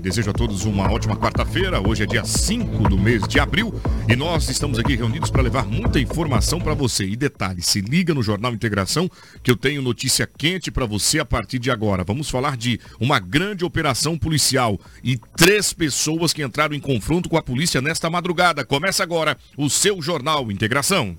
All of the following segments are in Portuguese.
Desejo a todos uma ótima quarta-feira. Hoje é dia 5 do mês de abril e nós estamos aqui reunidos para levar muita informação para você. E detalhe, se liga no Jornal Integração que eu tenho notícia quente para você a partir de agora. Vamos falar de uma grande operação policial e três pessoas que entraram em confronto com a polícia nesta madrugada. Começa agora o seu Jornal Integração.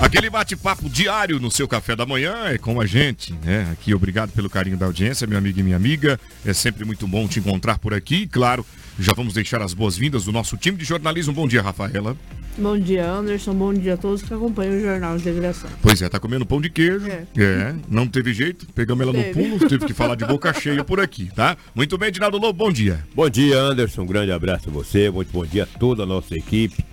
Aquele bate-papo diário no seu café da manhã é com a gente, né? Aqui, obrigado pelo carinho da audiência, meu amigo e minha amiga. É sempre muito bom te encontrar por aqui. E, claro, já vamos deixar as boas-vindas do nosso time de jornalismo. Bom dia, Rafaela. Bom dia, Anderson. Bom dia a todos que acompanham o Jornal Integração. Pois é, tá comendo pão de queijo. É. é não teve jeito. Pegamos ela teve. no pulo, teve que falar de boca cheia por aqui, tá? Muito bem, Dinaldo Lobo, bom dia. Bom dia, Anderson. Um grande abraço a você. Muito bom dia a toda a nossa equipe,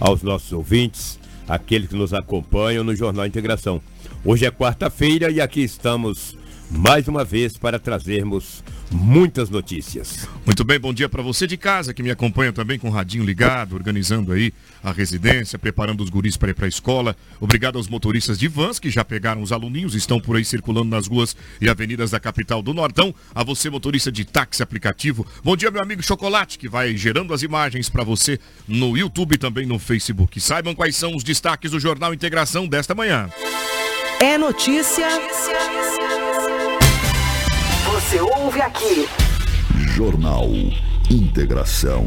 aos nossos ouvintes aqueles que nos acompanham no Jornal Integração. Hoje é quarta-feira e aqui estamos mais uma vez para trazermos muitas notícias. Muito bem, bom dia para você de casa que me acompanha também com o radinho ligado, organizando aí a residência, preparando os guris para ir para a escola. Obrigado aos motoristas de vans que já pegaram os aluninhos, estão por aí circulando nas ruas e avenidas da capital do Nortão. A você motorista de táxi aplicativo. Bom dia meu amigo Chocolate que vai gerando as imagens para você no YouTube e também no Facebook. Saibam quais são os destaques do Jornal Integração desta manhã. É notícia. Você ouve aqui. Jornal Integração.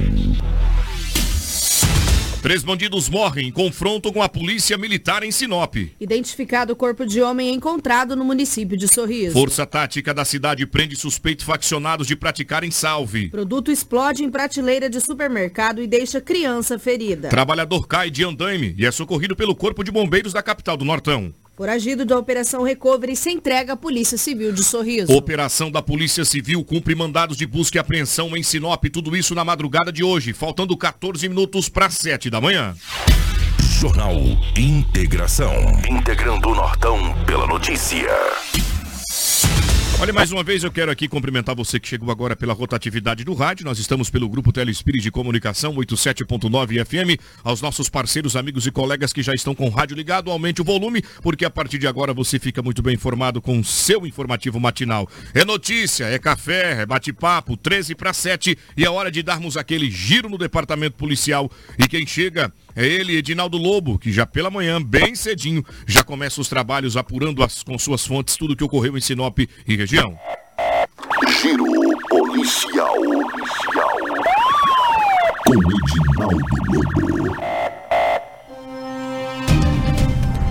Três bandidos morrem em confronto com a polícia militar em Sinop. Identificado o corpo de homem encontrado no município de Sorriso. Força tática da cidade prende suspeitos faccionados de praticarem salve. Produto explode em prateleira de supermercado e deixa criança ferida. Trabalhador cai de andaime e é socorrido pelo corpo de bombeiros da capital do Nortão. Foragido da Operação Recovery se entrega à Polícia Civil de Sorriso. Operação da Polícia Civil cumpre mandados de busca e apreensão em Sinop. Tudo isso na madrugada de hoje, faltando 14 minutos para 7 da manhã. Jornal Integração. Integrando o Nortão pela notícia. Olha, mais uma vez eu quero aqui cumprimentar você que chegou agora pela rotatividade do rádio. Nós estamos pelo Grupo Telespírito de Comunicação 87.9 FM. Aos nossos parceiros, amigos e colegas que já estão com o rádio ligado, aumente o volume, porque a partir de agora você fica muito bem informado com o seu informativo matinal. É notícia, é café, é bate-papo, 13 para 7 e é hora de darmos aquele giro no departamento policial. E quem chega é ele, Edinaldo Lobo, que já pela manhã, bem cedinho, já começa os trabalhos apurando as, com suas fontes tudo o que ocorreu em Sinop e região. Giro policial. policial. Com Edinaldo Lobo.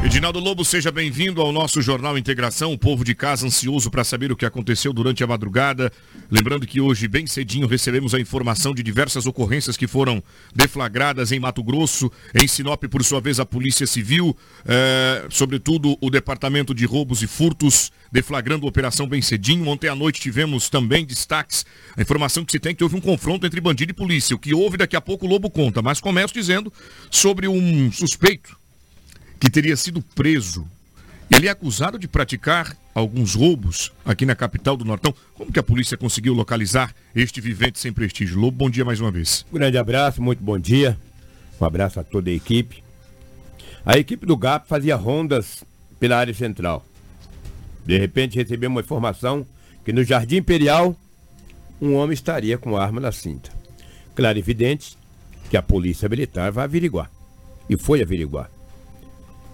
Edinaldo Lobo, seja bem-vindo ao nosso Jornal Integração. O povo de casa ansioso para saber o que aconteceu durante a madrugada. Lembrando que hoje, bem cedinho, recebemos a informação de diversas ocorrências que foram deflagradas em Mato Grosso, em Sinop, por sua vez, a Polícia Civil, eh, sobretudo o Departamento de Roubos e Furtos, deflagrando a operação bem cedinho. Ontem à noite tivemos também destaques. A informação que se tem é que houve um confronto entre bandido e polícia. O que houve daqui a pouco o Lobo conta, mas começo dizendo sobre um suspeito que teria sido preso. Ele é acusado de praticar alguns roubos aqui na capital do Nortão. Como que a polícia conseguiu localizar este vivente sem prestígio? Lobo, bom dia mais uma vez. Um grande abraço, muito bom dia. Um abraço a toda a equipe. A equipe do GAP fazia rondas pela área central. De repente recebemos uma informação que no Jardim Imperial um homem estaria com arma na cinta. Claro e evidente que a polícia militar vai averiguar. E foi averiguar.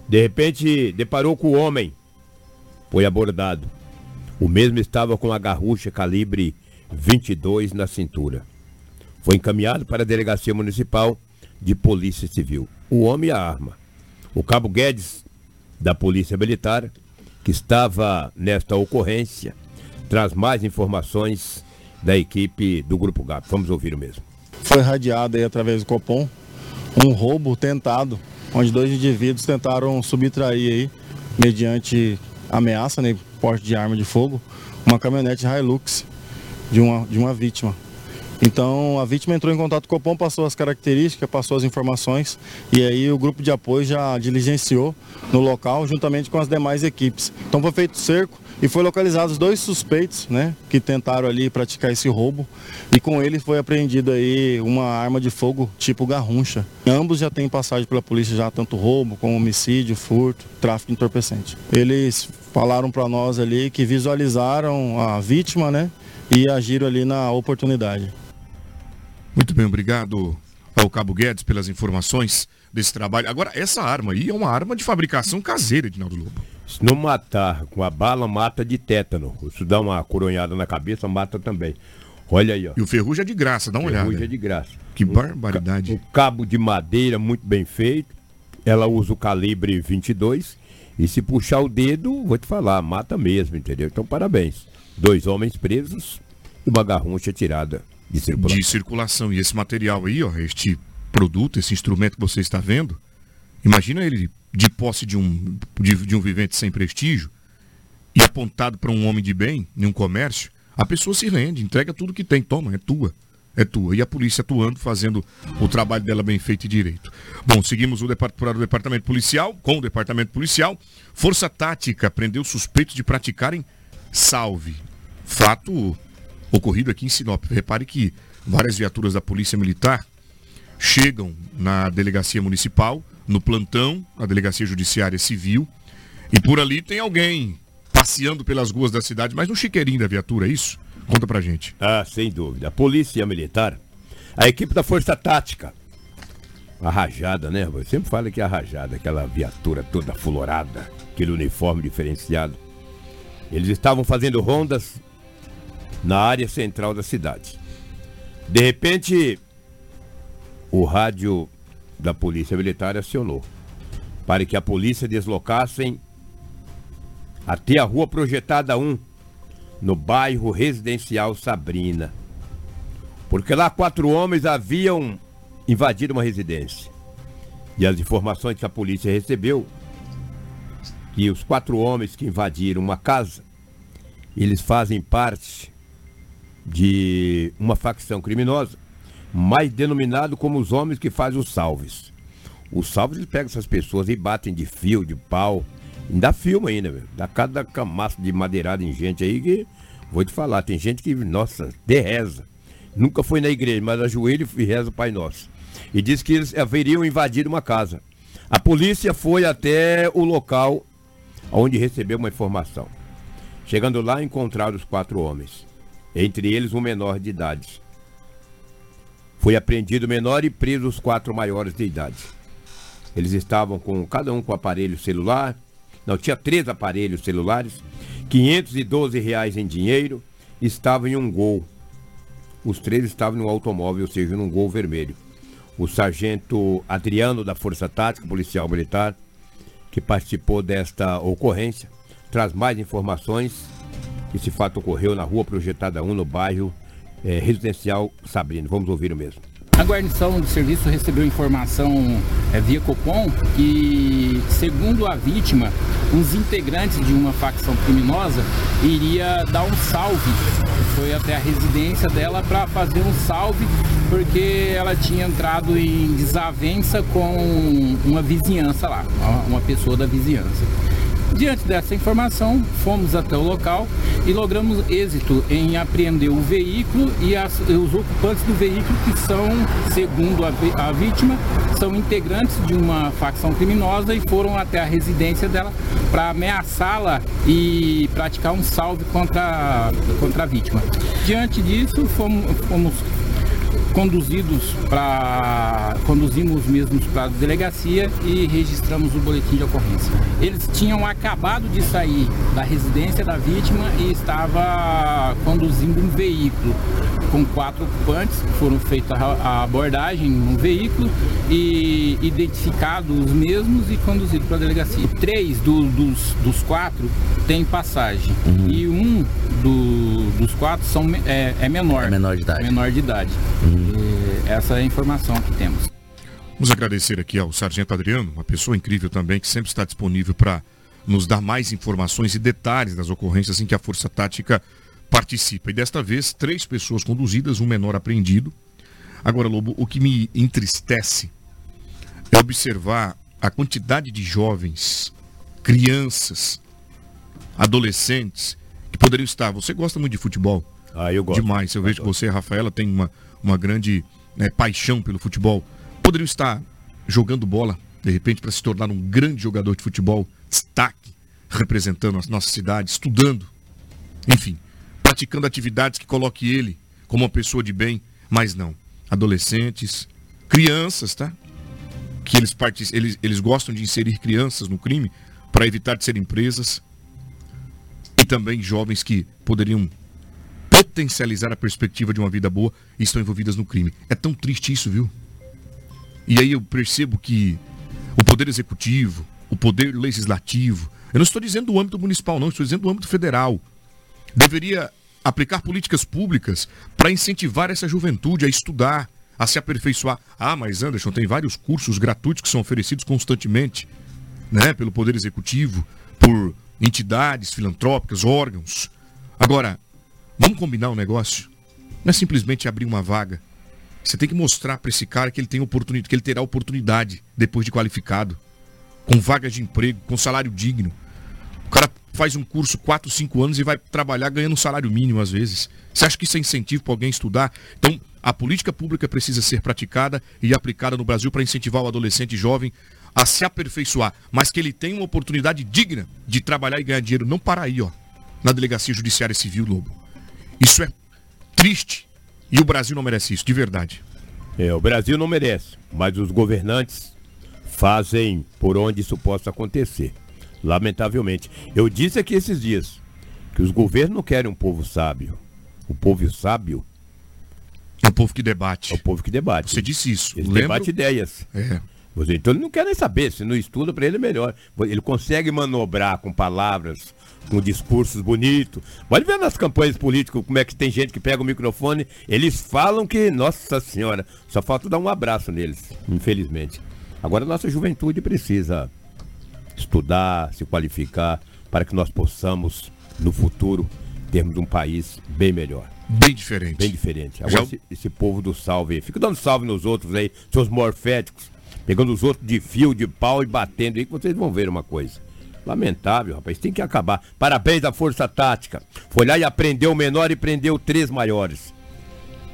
De repente, deparou com o homem. Foi abordado. O mesmo estava com a garrucha calibre 22 na cintura. Foi encaminhado para a delegacia municipal de polícia civil. O homem e a arma. O cabo Guedes, da polícia militar, que estava nesta ocorrência, traz mais informações da equipe do Grupo GAP. Vamos ouvir o mesmo. Foi radiado aí através do Copom um roubo tentado onde dois indivíduos tentaram subtrair aí, mediante ameaça, né, porte de arma de fogo, uma caminhonete Hilux de uma, de uma vítima. Então a vítima entrou em contato com o Copom, passou as características, passou as informações e aí o grupo de apoio já diligenciou no local juntamente com as demais equipes. Então foi feito cerco e foi localizados dois suspeitos, né, que tentaram ali praticar esse roubo e com eles foi apreendido aí uma arma de fogo tipo garruncha. Ambos já têm passagem pela polícia já tanto roubo como homicídio, furto, tráfico entorpecente. Eles falaram para nós ali que visualizaram a vítima, né, e agiram ali na oportunidade. Muito bem, obrigado ao Cabo Guedes pelas informações desse trabalho. Agora, essa arma aí é uma arma de fabricação caseira, Edinaldo Lobo. Se não matar com a bala, mata de tétano. Se dá uma coronhada na cabeça, mata também. Olha aí, ó. E o ferrugem é de graça, dá uma Ferrugem olhada. é de graça. Que barbaridade. Um cabo de madeira muito bem feito. Ela usa o calibre 22. E se puxar o dedo, vou te falar, mata mesmo, entendeu? Então, parabéns. Dois homens presos e uma garruncha tirada de circulação. de circulação. E esse material aí, ó, este produto, esse instrumento que você está vendo, imagina ele de posse de um, de, de um vivente sem prestígio e apontado para um homem de bem, em um comércio, a pessoa se rende, entrega tudo que tem, toma, é tua. É tua. E a polícia atuando, fazendo o trabalho dela bem feito e direito. Bom, seguimos o depart- para o departamento policial, com o departamento policial. Força Tática prendeu suspeitos de praticarem salve. Fato ocorrido aqui em Sinop. Repare que várias viaturas da Polícia Militar chegam na delegacia municipal, no plantão, na delegacia judiciária civil, e por ali tem alguém passeando pelas ruas da cidade, mas no chiqueirinho da viatura, é isso? Conta pra gente. Ah, sem dúvida. A polícia militar, a equipe da Força Tática. A rajada, né? Eu sempre falo que é a rajada, aquela viatura toda fulorada, aquele uniforme diferenciado. Eles estavam fazendo rondas na área central da cidade. De repente, o rádio da Polícia Militar acionou para que a polícia deslocassem até a rua projetada 1, no bairro residencial Sabrina. Porque lá quatro homens haviam invadido uma residência. E as informações que a polícia recebeu que os quatro homens que invadiram uma casa, eles fazem parte de uma facção criminosa, mais denominado como os homens que fazem os salves. Os salves eles pegam essas pessoas e batem de fio, de pau, ainda filma ainda, velho. Dá cada camaço de madeirada em gente aí que, vou te falar, tem gente que, nossa, de reza. Nunca foi na igreja, mas ajoelha e reza o Pai Nosso. E diz que eles haveriam invadido uma casa. A polícia foi até o local onde recebeu uma informação. Chegando lá, encontraram os quatro homens, entre eles um menor de idade. Foi apreendido menor e preso os quatro maiores de idade. Eles estavam com cada um com aparelho celular. Não, tinha três aparelhos celulares, 512 reais em dinheiro, estavam em um gol. Os três estavam no automóvel, ou seja, num gol vermelho. O sargento Adriano da Força Tática Policial Militar, que participou desta ocorrência, traz mais informações. Esse fato ocorreu na rua projetada 1, no bairro eh, residencial Sabrina. Vamos ouvir o mesmo. A guarnição de serviço recebeu informação é, via Copom que, segundo a vítima, uns integrantes de uma facção criminosa iria dar um salve. Foi até a residência dela para fazer um salve porque ela tinha entrado em desavença com uma vizinhança lá, uma pessoa da vizinhança. Diante dessa informação, fomos até o local e logramos êxito em apreender o veículo e, as- os ocupantes do veículo, que são, segundo a, a vítima, são integrantes de uma facção criminosa e foram até a residência dela para ameaçá-la e praticar um salve contra, contra a vítima. Diante disso, fomos, fomos conduzidos para conduzimos mesmos para a delegacia e registramos o boletim de ocorrência. Eles tinham acabado de sair da residência da vítima e estava conduzindo um veículo com quatro ocupantes. Foram feita a abordagem no veículo e identificados os mesmos e conduzidos para a delegacia. Três do- dos, dos quatro têm passagem e um do- dos quatro são, é, é menor. É menor de idade. Menor de idade. E essa é a informação que temos. Vamos agradecer aqui ao Sargento Adriano, uma pessoa incrível também, que sempre está disponível para nos dar mais informações e detalhes das ocorrências em que a Força Tática participa. E desta vez, três pessoas conduzidas, um menor apreendido. Agora, Lobo, o que me entristece é observar a quantidade de jovens, crianças, adolescentes que poderiam estar. Você gosta muito de futebol? Ah, eu gosto. Demais. Eu vejo que você, Rafaela, tem uma, uma grande né, paixão pelo futebol. Poderiam estar jogando bola, de repente, para se tornar um grande jogador de futebol, destaque, representando a nossa cidade, estudando, enfim, praticando atividades que coloque ele como uma pessoa de bem, mas não. Adolescentes, crianças, tá? Que eles, eles, eles gostam de inserir crianças no crime para evitar de serem presas. E também jovens que poderiam potencializar a perspectiva de uma vida boa estão envolvidas no crime. É tão triste isso, viu? E aí eu percebo que o poder executivo, o poder legislativo, eu não estou dizendo do âmbito municipal, não, estou dizendo do âmbito federal, deveria aplicar políticas públicas para incentivar essa juventude a estudar, a se aperfeiçoar. Ah, mas Anderson, tem vários cursos gratuitos que são oferecidos constantemente, né, pelo poder executivo, por entidades filantrópicas, órgãos. Agora, vamos combinar um negócio? Não é simplesmente abrir uma vaga. Você tem que mostrar para esse cara que ele tem oportunidade, que ele terá oportunidade depois de qualificado, com vaga de emprego, com salário digno. O cara faz um curso 4, 5 anos e vai trabalhar ganhando um salário mínimo às vezes. Você acha que isso é incentivo para alguém estudar? Então, a política pública precisa ser praticada e aplicada no Brasil para incentivar o adolescente jovem a se aperfeiçoar, mas que ele tenha uma oportunidade digna de trabalhar e ganhar dinheiro, não para aí, ó, na delegacia judiciária civil, Lobo. Isso é triste e o Brasil não merece isso, de verdade. É, o Brasil não merece, mas os governantes fazem por onde isso possa acontecer. Lamentavelmente. Eu disse aqui esses dias que os governos não querem um povo sábio. O povo sábio É o povo que debate. é o povo que debate. Você disse isso. Ele Lembro- debate ideias. É. Então ele não quer nem saber, se não estuda, para ele é melhor. Ele consegue manobrar com palavras, com discursos bonitos. Pode ver nas campanhas políticas como é que tem gente que pega o microfone, eles falam que, nossa senhora, só falta dar um abraço neles, infelizmente. Agora a nossa juventude precisa estudar, se qualificar, para que nós possamos, no futuro, termos um país bem melhor. Bem diferente. Bem diferente. Agora Já- esse, esse povo do salve aí. Fica dando salve nos outros aí, seus morféticos. Pegando os outros de fio, de pau e batendo aí, que vocês vão ver uma coisa. Lamentável, rapaz. Tem que acabar. Parabéns à Força Tática. Foi lá e aprendeu o menor e prendeu três maiores.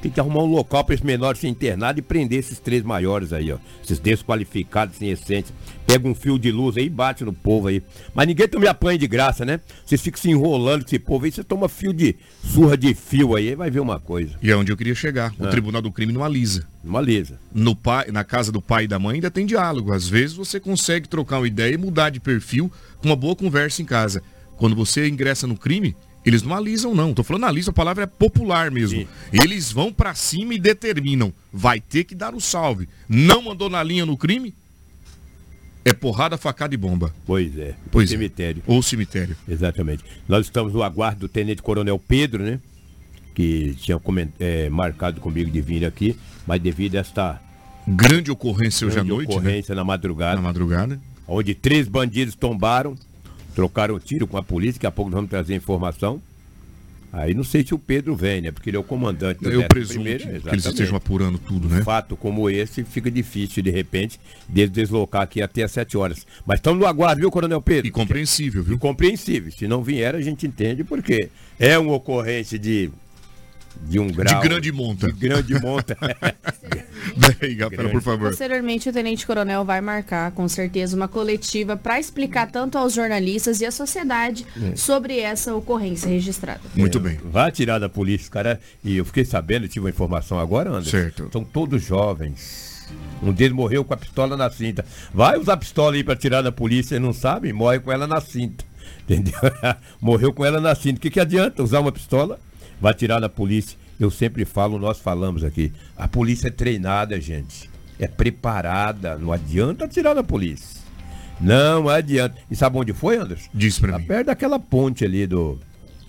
Tem que arrumar um local para esse menor ser internado e prender esses três maiores aí, ó. Esses desqualificados sem essência. Pega um fio de luz aí e bate no povo aí. Mas ninguém também apanha de graça, né? Vocês ficam se enrolando com esse povo aí, você toma fio de. surra de fio aí, aí vai ver uma coisa. E é onde eu queria chegar. O Tribunal do Crime não alisa. Uma lisa. No pai, na casa do pai e da mãe ainda tem diálogo. Às vezes você consegue trocar uma ideia e mudar de perfil com uma boa conversa em casa. Quando você ingressa no crime, eles não alisam, não. Tô falando alisa, a palavra é popular mesmo. Sim. Eles vão pra cima e determinam. Vai ter que dar o salve. Não mandou na linha no crime? É porrada, facada e bomba. Pois é. Pois é. cemitério. Ou cemitério. Exatamente. Nós estamos no aguardo do Tenente Coronel Pedro, né? Que tinha coment- é, marcado comigo de vir aqui, mas devido a esta Grande ocorrência hoje à grande noite, né? ocorrência na madrugada, Na madrugada. onde três bandidos tombaram, trocaram tiro com a polícia, daqui a pouco nós vamos trazer informação. Aí não sei se o Pedro vem, né? Porque ele é o comandante do Eu 11º, presumo que, que eles estejam apurando tudo, né? Um fato como esse fica difícil, de repente, de deslocar aqui até às 7 horas. Mas estamos no aguardo, viu, Coronel Pedro? E compreensível, E viu? compreensível. Se não vier, a gente entende porque é uma ocorrência de, de um grau. grande monta. De grande monta. Daí, Rafaela, por favor. Posteriormente, o Tenente Coronel vai marcar, com certeza, uma coletiva para explicar tanto aos jornalistas e à sociedade É. sobre essa ocorrência registrada. Muito bem. Vai tirar da polícia, cara. E eu fiquei sabendo, tive uma informação agora, Anderson. Certo. São todos jovens. Um deles morreu com a pistola na cinta. Vai usar a pistola aí pra tirar da polícia e não sabe, morre com ela na cinta. Entendeu? Morreu com ela na cinta. O que, que adianta usar uma pistola? Vai tirar da polícia. Eu sempre falo, nós falamos aqui. A polícia é treinada, gente. É preparada. Não adianta tirar da polícia. Não adianta. E sabe onde foi, Anderson? Diz pra Tá mim. perto daquela ponte ali do,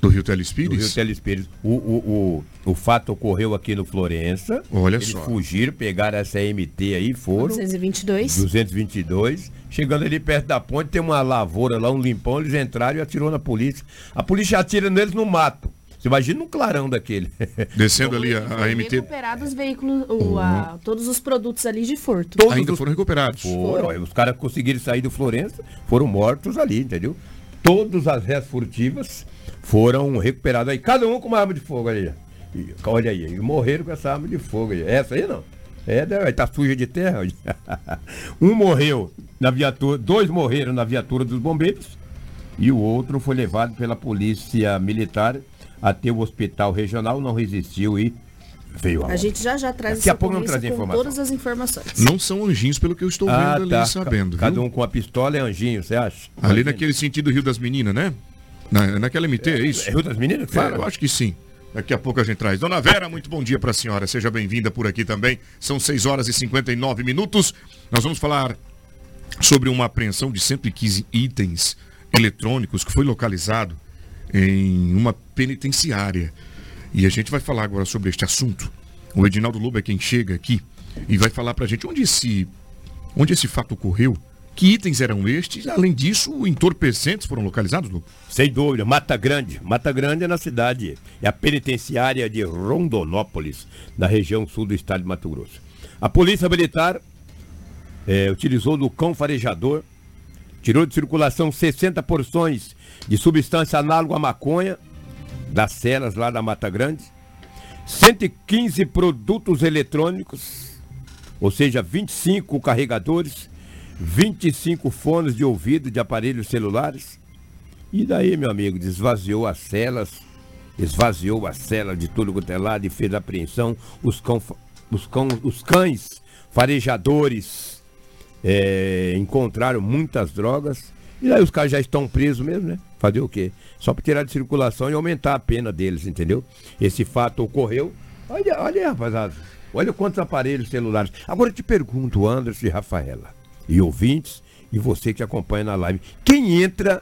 Do Rio do Rio Telespires? Telespires. O, o, o, o fato ocorreu aqui no Florença. Olha Eles só. fugiram, pegaram essa MT aí, foram. 222. 222. Chegando ali perto da ponte, tem uma lavoura lá, um limpão, eles entraram e atirou na polícia. A polícia atira neles no mato. Você imagina um clarão daquele. Descendo ali a, a MT. recuperado os veículos, o, a- todos os produtos ali de furto. Todos Ainda os- foram recuperados. Foram, aí os caras conseguiram sair do Florença, foram mortos ali, entendeu? Todas as réis furtivas foram recuperadas aí, cada um com uma arma de fogo ali. E, olha aí, e morreram com essa arma de fogo aí. Essa aí não. É, né, tá suja de terra. um morreu na viatura, dois morreram na viatura dos bombeiros e o outro foi levado pela polícia militar até o hospital regional, não resistiu e veio a A gente já já traz Daqui a pouco trazer com informação. todas as informações. Não são anjinhos, pelo que eu estou vendo Ah, ali, tá. sabendo. Cada viu? um com a pistola é anjinho, você acha? Ali Imagina. naquele sentido Rio das Meninas, né? Na, naquela MT, é isso? É Rio das Meninas que É, fala? eu acho que sim. Daqui a pouco a gente traz. Dona Vera, muito bom dia para a senhora. Seja bem-vinda por aqui também. São 6 horas e 59 minutos. Nós vamos falar sobre uma apreensão de 115 itens eletrônicos que foi localizado em uma penitenciária. E a gente vai falar agora sobre este assunto. O Edinaldo Lobo é quem chega aqui e vai falar pra gente onde esse, onde esse fato ocorreu, que itens eram estes, além disso, entorpecentes foram localizados, Lobo? Sem dúvida, Mata Grande. Mata Grande é na cidade, é a penitenciária de Rondonópolis, na região sul do estado de Mato Grosso. A polícia militar eh, utilizou do cão farejador, tirou de circulação 60 porções de substância análoga à maconha, das celas lá da Mata Grande, 115 produtos eletrônicos, ou seja, 25 carregadores, 25 fones de ouvido de aparelhos celulares. E daí, meu amigo, esvaziou as celas, esvaziou a cela de tudo quanto é lado e fez apreensão. Os, cão, os, cão, os cães farejadores é, encontraram muitas drogas. E daí os caras já estão presos mesmo, né? Fazer o quê? Só para tirar de circulação e aumentar a pena deles, entendeu? Esse fato ocorreu. Olha, olha aí, rapaziada. Olha quantos aparelhos celulares. Agora eu te pergunto, Anderson e Rafaela, e ouvintes, e você que acompanha na live, quem entra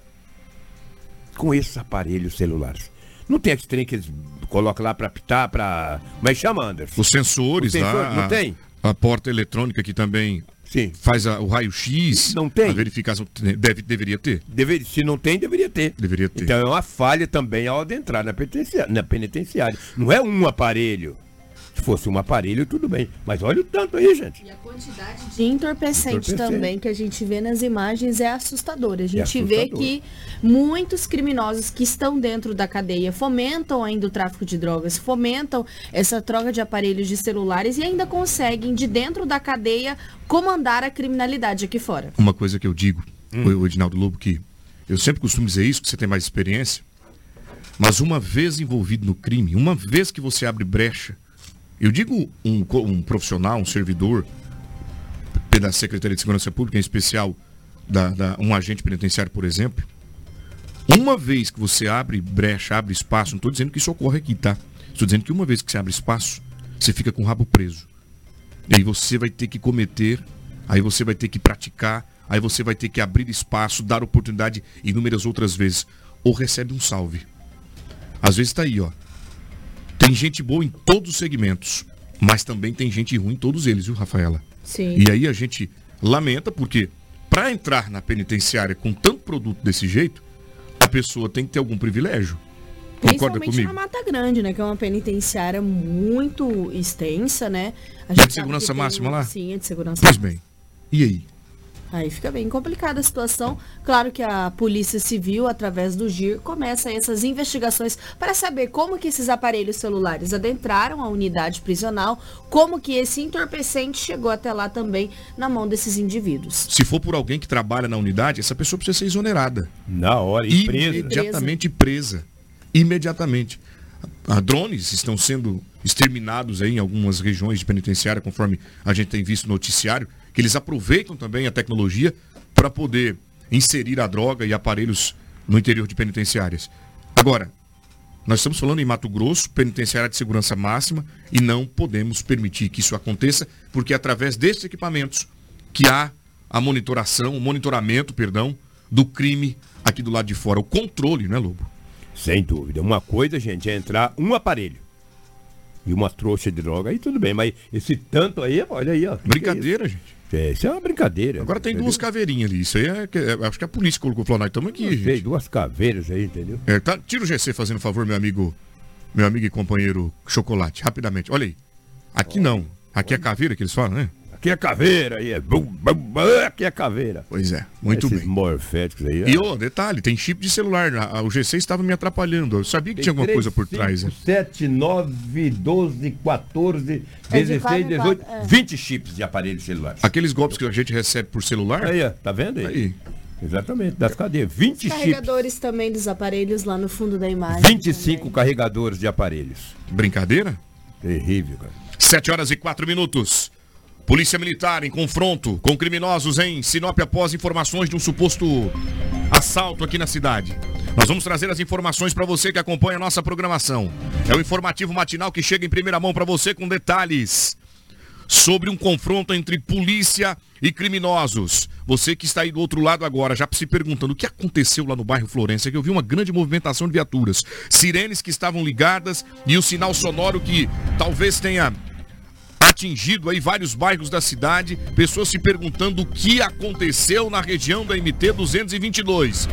com esses aparelhos celulares? Não tem aquele trem que eles colocam lá para apitar, para. Como é que chama, Anderson? Os sensores Os sensores, lá. não tem? A porta eletrônica que também Sim. faz a- o raio-x. Não tem? A verificação deve, deveria ter. Deve, se não tem, deveria ter. Deveria ter. Então é uma falha também ao adentrar na penitenciária, na penitenciária. Não é um aparelho. Se fosse um aparelho, tudo bem. Mas olha o tanto aí, gente. E a quantidade de entorpecente, Entorpecente. também que a gente vê nas imagens é assustadora. A gente vê assustador. que muitos criminosos que estão dentro da cadeia fomentam ainda o tráfico de drogas, fomentam essa troca de aparelhos de celulares e ainda conseguem, de dentro da cadeia, comandar a criminalidade aqui fora. Uma coisa que eu digo, Hum. o Edinaldo Lobo, que eu sempre costumo dizer isso, que você tem mais experiência, mas uma vez envolvido no crime, uma vez que você abre brecha, eu digo um, um profissional, um servidor da Secretaria de Segurança Pública, em especial da, da- um agente penitenciário, por exemplo, uma vez que você abre brecha, abre espaço, não estou dizendo que isso ocorre aqui, tá? Estou dizendo que uma vez que você abre espaço, você fica com o rabo preso. E aí você vai ter que cometer, aí você vai ter que praticar, aí você vai ter que abrir espaço, dar oportunidade inúmeras outras vezes. Ou recebe um salve. Às vezes está aí, ó. Tem gente boa em todos os segmentos, mas também tem gente ruim em todos eles, viu, Rafaela? Sim. E aí a gente lamenta porque para entrar na penitenciária com tanto produto desse jeito, a pessoa tem que ter algum privilégio. Concorda Principalmente comigo? na Mata Grande, né? Que é uma penitenciária muito extensa, né? A É gente de sabe segurança que tem- máxima lá? Sim, é de segurança Pois bem. E aí? Aí fica bem complicada a situação. Claro que a Polícia Civil, através do GIR, começa essas investigações para saber como que esses aparelhos celulares adentraram a unidade prisional, como que esse entorpecente chegou até lá também na mão desses indivíduos. Se for por alguém que trabalha na unidade, essa pessoa precisa ser exonerada. Na hora, e preso. imediatamente presa. Imediatamente. Ah, drones estão sendo exterminados aí em algumas regiões de penitenciária, conforme a gente tem visto no noticiário, eles aproveitam também a tecnologia para poder inserir a droga e aparelhos no interior de penitenciárias. Agora, nós estamos falando em Mato Grosso, penitenciária de segurança máxima, e não podemos permitir que isso aconteça, porque é através desses equipamentos que há a monitoração, o monitoramento, perdão, do crime aqui do lado de fora, o controle, né, Lobo? Sem dúvida. Uma coisa, gente, é entrar um aparelho e uma trouxa de droga, aí tudo bem, mas esse tanto aí, olha aí, ó. é Brincadeira, gente. É, isso é uma brincadeira. Agora tem entendeu? duas caveirinhas ali. Isso aí é, é- Acho que a polícia colocou falou, nós estamos aqui, gente. duas caveiras aí, entendeu? É, tá, tira o GC fazendo favor, meu amigo meu amigo e companheiro Chocolate, rapidamente. Olha aí. Aqui não. Aqui é caveira que eles falam, né? Aqui é caveira, aí é. bum, bum, bum, Aqui é caveira. Pois é, muito Esses bem. morféticos aí. E ô, detalhe, tem chip de celular. A- O G6 estava me atrapalhando. Eu sabia que tinha alguma coisa por trás. né? 7, 9, 12, 14, É de 16, quatro em 18, quatro, é. 20 chips de aparelhos celulares. Aqueles golpes que a gente recebe por celular. Aí, ó, tá vendo aí? Aí. Exatamente, das cadeias. 20 chips. Carregadores também dos aparelhos lá no fundo da imagem. 25 também. carregadores de aparelhos. Brincadeira? Terrível, cara. 7 horas e 4 minutos. Polícia Militar em confronto com criminosos em Sinop após informações de um suposto assalto aqui na cidade. Nós vamos trazer as informações para você que acompanha a nossa programação. É o informativo matinal que chega em primeira mão para você com detalhes sobre um confronto entre polícia e criminosos. Você que está aí do outro lado agora, já se perguntando o que aconteceu lá no bairro Florença, que eu vi uma grande movimentação de viaturas, sirenes que estavam ligadas e o sinal sonoro que talvez tenha atingido aí vários bairros da cidade, pessoas se perguntando o que aconteceu na região da MT 222.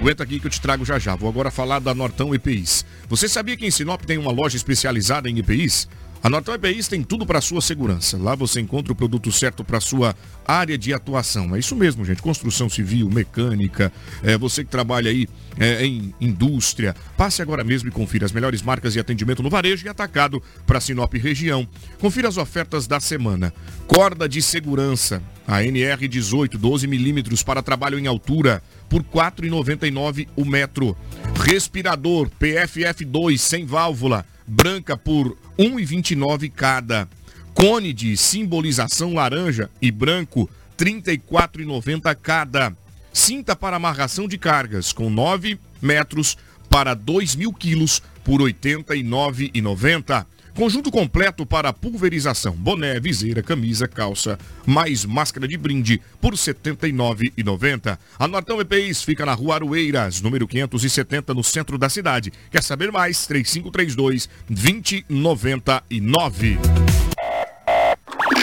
Aguenta aqui que eu te trago já já. Vou agora falar da Nortão EPIs. Você sabia que em Sinop tem uma loja especializada em EPIs? A Nortão EPIs tem tudo para sua segurança. Lá você encontra o produto certo para sua área de atuação. É isso mesmo, gente. Construção civil, mecânica, é, você que trabalha aí é, em indústria. Passe agora mesmo e confira as melhores marcas de atendimento no varejo e atacado para Sinop região. Confira as ofertas da semana. Corda de segurança, a NR18, 12 milímetros para trabalho em altura, por R$ 4,99 o metro. Respirador PFF2 sem válvula, branca por R$ 1,29 cada. Cone de simbolização laranja e branco, R$ 34,90 cada. Cinta para amarração de cargas com 9 metros para 2 mil quilos por R$ 89,90. Conjunto completo para pulverização, boné, viseira, camisa, calça, mais máscara de brinde por R$ 79,90. A Nortão EPIs fica na rua Aroeiras, número 570, no centro da cidade. Quer saber mais? 3532 2099.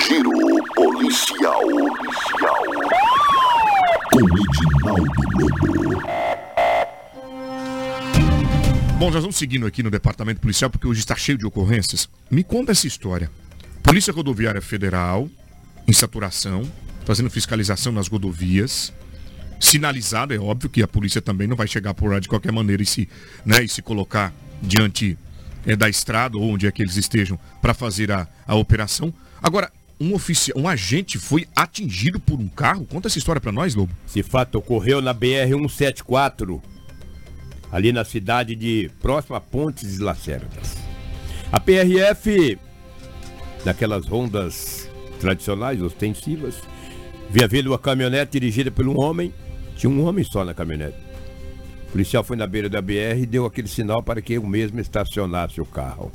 Giro policial. Policial. Com Edinaldo Lobo. Bom, nós vamos seguindo aqui no departamento policial porque hoje está cheio de ocorrências. Me conta essa história. Polícia Rodoviária Federal, em saturação, fazendo fiscalização nas rodovias. Sinalizada, é óbvio que a polícia também não vai chegar por lá de qualquer maneira e se, né, e se colocar diante é, da estrada ou onde é que eles estejam para fazer a, a operação. Agora, um oficial, um agente foi atingido por um carro? Conta essa história para nós, Lobo. Esse fato ocorreu na BR-174, ali na cidade de próxima a Pontes de Lacerdas. A PRF, daquelas rondas tradicionais, ostensivas, via vindo uma caminhonete dirigida por um homem, tinha um homem só na caminhonete. O policial foi na beira da BR e deu aquele sinal para que o mesmo estacionasse o carro.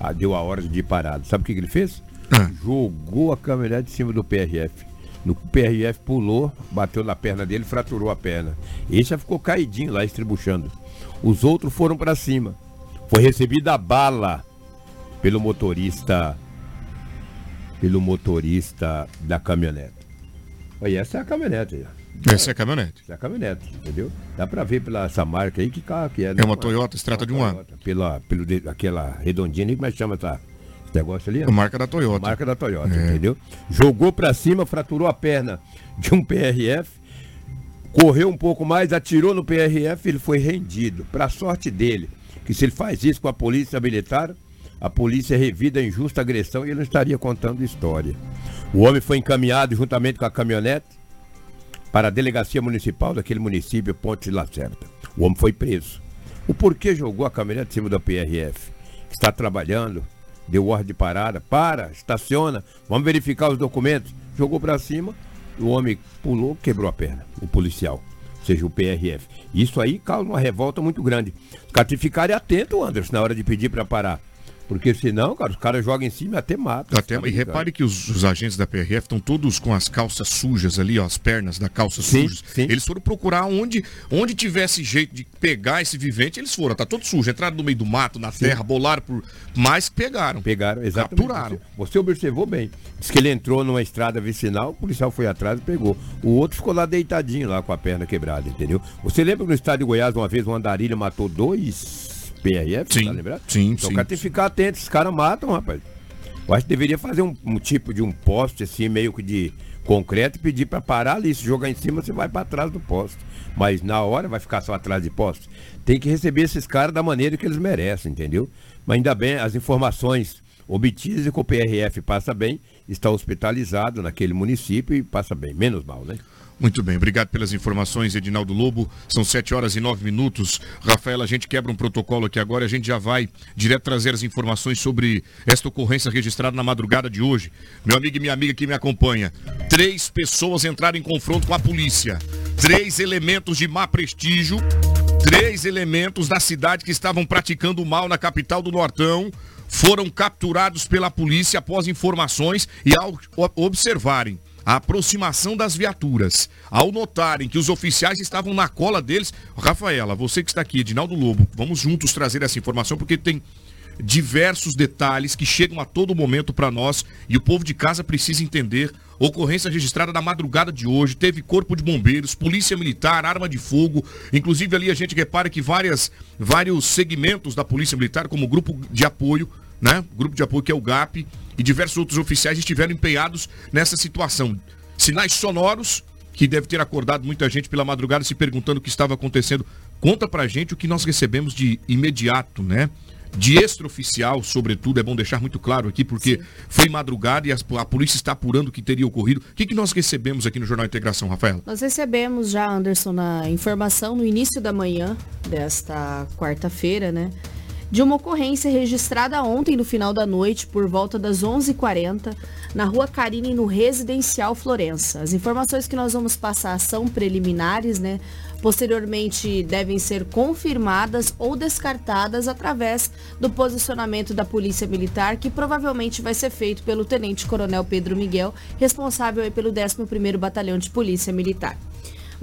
Ah, deu a ordem de parada. Sabe o que que ele fez? Ah. Jogou a caminhonete em cima do PRF. No PRF pulou, bateu na perna dele, fraturou a perna. Esse já ficou caidinho lá, estribuchando. Os outros foram para cima. Foi recebida a bala pelo motorista pelo motorista da caminhonete. Olha, essa é a caminhonete. Essa é a caminhonete. Essa é a caminhonete, entendeu? Dá pra ver pela essa marca aí que carro que é. É uma Toyota, se trata de uma- Toyota. Pela, pelo, aquela redondinha ali, como é que chama essa, esse negócio ali? A marca da Toyota. Marca da Toyota, É. entendeu? Jogou pra cima, fraturou a perna de um PRF, correu um pouco mais, atirou no PRF, ele foi rendido. Pra sorte dele, que se ele faz isso com a polícia militar, a polícia revida a injusta agressão e ele não estaria contando história. O homem foi encaminhado juntamente com a caminhonete para a delegacia municipal daquele município, Ponte de Lacerda. O homem foi preso. O porquê jogou a caminhonete em cima da PRF? Está trabalhando, deu ordem de parada, para, estaciona, vamos verificar os documentos. Jogou para cima, o homem pulou, quebrou a perna, o policial, ou seja, o PRF. Isso aí causa uma revolta muito grande. Os caras ficarem atentos, Anderson, na hora de pedir para parar. Porque senão, cara, os caras jogam em cima e até matam. Até, e repare que os, os agentes da PRF estão todos com as calças sujas ali, ó, as pernas da calça Sim, sujas. sim. Eles foram procurar onde, onde tivesse jeito de pegar esse vivente, eles foram. Tá todo sujo. Entraram no meio do mato, na terra, bolaram por. Mas pegaram. Pegaram, exatamente. Capturaram. Você, você observou bem. Diz que ele entrou numa estrada vicinal, o policial foi atrás e pegou. O outro ficou lá deitadinho, lá com a perna quebrada, entendeu? Você lembra que no estado de Goiás, uma vez, uma andarilha matou dois PRF, Sim, tá lembrado? sim, Então sim. o cara tem que ficar atento, esses caras matam, rapaz. Eu acho que deveria fazer um, um tipo de um poste assim, meio que de concreto e pedir para parar ali. Se jogar em cima, você vai para trás do poste. Mas na hora vai ficar só atrás de poste. Tem que receber esses caras da maneira que eles merecem, entendeu? Mas ainda bem, as informações obtidas e que o PRF passa bem, está hospitalizado naquele município e passa bem, menos mal, né? Muito bem, obrigado pelas informações, Edinaldo Lobo. São 7 horas e 9 minutos. Rafael, a gente quebra um protocolo aqui agora a gente já vai direto trazer as informações sobre esta ocorrência registrada na madrugada de hoje. Meu amigo e minha amiga que me acompanha. Três pessoas entraram em confronto com a polícia. Três elementos de má prestígio. Três elementos da cidade que estavam praticando mal na capital do Nortão foram capturados pela polícia após informações e ao observarem a aproximação das viaturas. Ao notarem que os oficiais estavam na cola deles, Rafaela, você que está aqui, Edinaldo Lobo, vamos juntos trazer essa informação porque tem diversos detalhes que chegam a todo momento para nós e o povo de casa precisa entender. Ocorrência registrada na madrugada de hoje, teve corpo de bombeiros, polícia militar, arma de fogo. Inclusive ali a gente repara que várias, vários segmentos da polícia militar, como grupo de apoio, né? Grupo de apoio que é o GAP e diversos outros oficiais estiveram empenhados nessa situação. Sinais sonoros que deve ter acordado muita gente pela madrugada se perguntando o que estava acontecendo. Conta pra gente o que nós recebemos de imediato, né? De extraoficial, sobretudo, é bom deixar muito claro aqui, porque Sim. foi madrugada e a, a, polícia está apurando o que teria ocorrido. O que, que nós recebemos aqui no Jornal Integração, Rafael? Nós recebemos já, Anderson, na informação no início da manhã desta quarta-feira, né? De uma ocorrência registrada ontem no final da noite, por volta das 11h40, na rua Carine, no Residencial Florença. As informações que nós vamos passar são preliminares, né? Posteriormente devem ser confirmadas ou descartadas através do posicionamento da Polícia Militar, que provavelmente vai ser feito pelo Tenente Coronel Pedro Miguel, responsável pelo 11º Batalhão de Polícia Militar.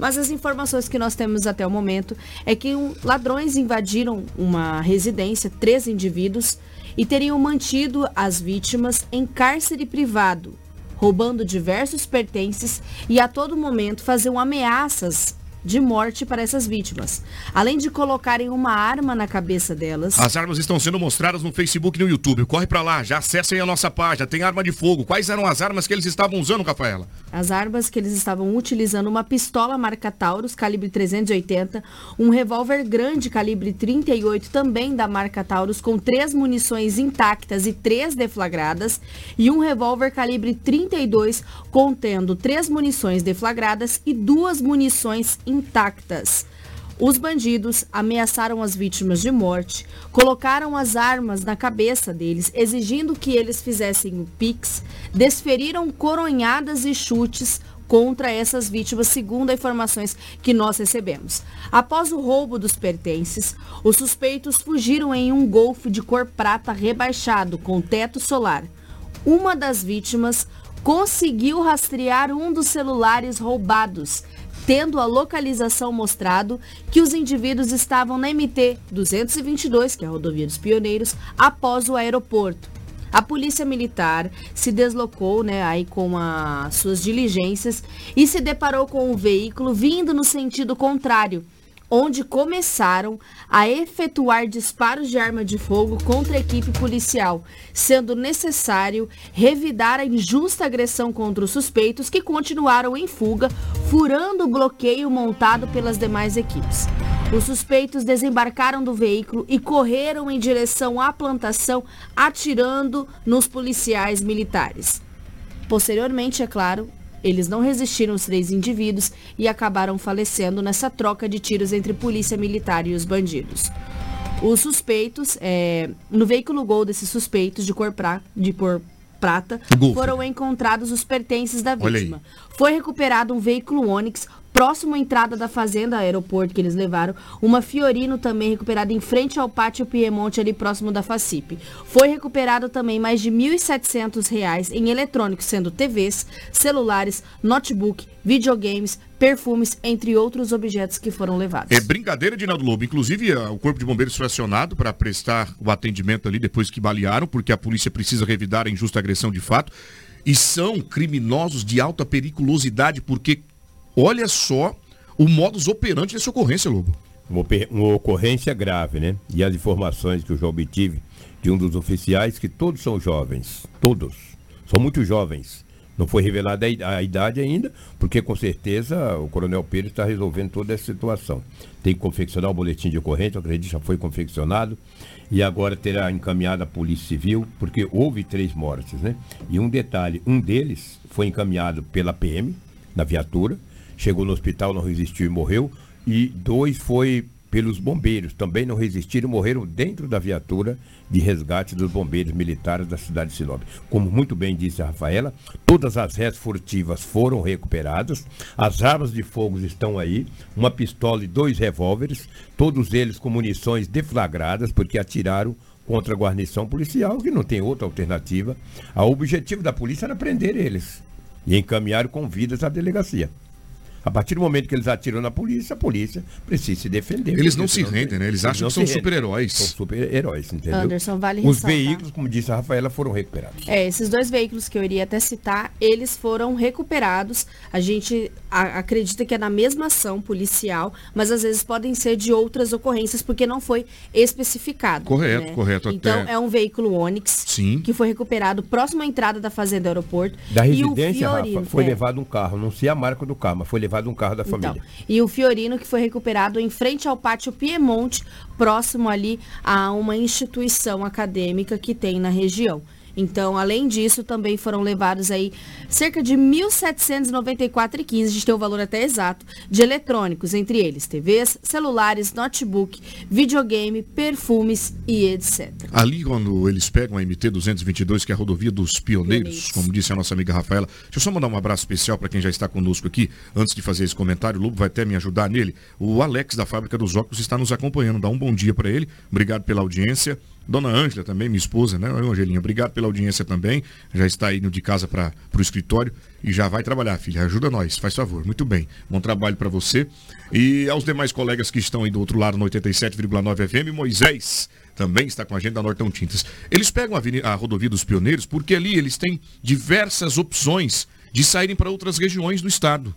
Mas as informações que nós temos até o momento é que ladrões invadiram uma residência, três indivíduos, e teriam mantido as vítimas em cárcere privado, roubando diversos pertences e a todo momento faziam ameaças de morte para essas vítimas, além de colocarem uma arma na cabeça delas. As armas estão sendo mostradas no Facebook e no YouTube. Corre para lá, já acessem a nossa página. Tem arma de fogo. Quais eram as armas que eles estavam usando, Rafaela? As armas que eles estavam utilizando, uma pistola marca Taurus, calibre 380, um revólver grande, calibre 38, também da marca Taurus, com três munições intactas e três deflagradas, e um revólver calibre 32, contendo três munições deflagradas e duas munições intactas. Os bandidos ameaçaram as vítimas de morte, colocaram as armas na cabeça deles, exigindo que eles fizessem o pix, desferiram coronhadas e chutes contra essas vítimas, segundo as informações que nós recebemos. Após o roubo dos pertences, os suspeitos fugiram em um golfe de cor prata rebaixado com teto solar. Uma das vítimas conseguiu rastrear um dos celulares roubados tendo a localização mostrado que os indivíduos estavam na MT 222, que é a rodovia dos Pioneiros, após o aeroporto. A polícia militar se deslocou, né, aí com as suas diligências e se deparou com o veículo vindo no sentido contrário, onde começaram a efetuar disparos de arma de fogo contra a equipe policial, sendo necessário revidar a injusta agressão contra os suspeitos que continuaram em fuga, furando o bloqueio montado pelas demais equipes. Os suspeitos desembarcaram do veículo e correram em direção à plantação, atirando nos policiais militares. Posteriormente, é claro, eles não resistiram os três indivíduos e acabaram falecendo nessa troca de tiros entre polícia militar e os bandidos. Os suspeitos, é, no veículo Gol desses suspeitos de cor, pra, de cor prata, foram encontrados os pertences da vítima. Foi recuperado um veículo Onix, próximo à entrada da fazenda aeroporto que eles levaram, uma Fiorino também recuperada em frente ao pátio Piemonte ali próximo da Facip. Foi recuperado também mais de R$ 1.700 em eletrônicos, sendo TVs, celulares, notebook, videogames, perfumes, entre outros objetos que foram levados. É brincadeira, Dinaldo Lobo. Inclusive, o Corpo de Bombeiros foi acionado para prestar o atendimento ali depois que balearam, porque a polícia precisa revidar a injusta agressão de fato. E são criminosos de alta periculosidade, porque Olha só o modus operandi dessa ocorrência, Lobo. uma, uma ocorrência grave, né? E as informações que eu já obtive de um dos oficiais, que todos são jovens, todos, são muito jovens. Não foi revelada a idade ainda, porque com certeza o Coronel Pires está resolvendo toda essa situação. Tem que confeccionar o boletim de ocorrência, acredito que já foi confeccionado, e agora terá encaminhado a Polícia Civil, porque houve três mortes, né? E um detalhe, um deles foi encaminhado pela PM, na viatura, chegou no hospital, não resistiu e morreu, e dois foi pelos bombeiros, também não resistiram morreram dentro da viatura de resgate dos bombeiros militares da cidade de Sinop. Como muito bem disse a Rafaela, todas as réis furtivas foram recuperadas, as armas de fogo estão aí, uma pistola e dois revólveres, todos eles com munições deflagradas, porque atiraram contra a guarnição policial, que não tem outra alternativa. O objetivo da polícia era prender eles e encaminhar com vidas à delegacia. A partir do momento que eles atiram na polícia, a polícia precisa se defender. Eles não se rendem, né? Eles acham não que são super-heróis. São super-heróis, entendeu? Anderson, vale Os ressaltar. veículos, como disse a Rafaela, foram recuperados. É, esses dois veículos que eu iria até citar, eles foram recuperados. A gente a- acredita que é na mesma ação policial, mas às vezes podem ser de outras ocorrências, porque não foi especificado. Correto, né? correto, Então até- é um veículo Onix Sim. que foi recuperado próximo à entrada da fazenda aeroporto. Da e o residência, Fiorino, Rafa, foi é. levado um carro. Não sei a marca do carro, mas foi levado um carro da família. Então, e o Fiorino que foi recuperado em frente ao pátio Piemonte, próximo ali a uma instituição acadêmica que tem na região. Então, além disso, também foram levados aí cerca de 1.794,15, a gente tem o valor até exato, de eletrônicos, entre eles TVs, celulares, notebook, videogame, perfumes e etc. Ali, quando eles pegam a MT-222, que é a rodovia dos pioneiros, Pioneiros. como disse a nossa amiga Rafaela, deixa eu só mandar um abraço especial para quem já está conosco aqui, antes de fazer esse comentário, o Lobo vai até me ajudar nele. O Alex, da Fábrica dos Óculos, está nos acompanhando. Dá um bom dia para ele. Obrigado pela audiência. Dona Ângela também, minha esposa, né, Angelinha? Obrigado pela audiência também. Já está indo de casa para o escritório e já vai trabalhar, filha. Ajuda nós, faz favor. Muito bem. Bom trabalho para você. E aos demais colegas que estão aí do outro lado no 87,9 FM, Moisés também está com a gente da Nortão Tintas. Eles pegam a, a rodovia dos pioneiros porque ali eles têm diversas opções de saírem para outras regiões do estado.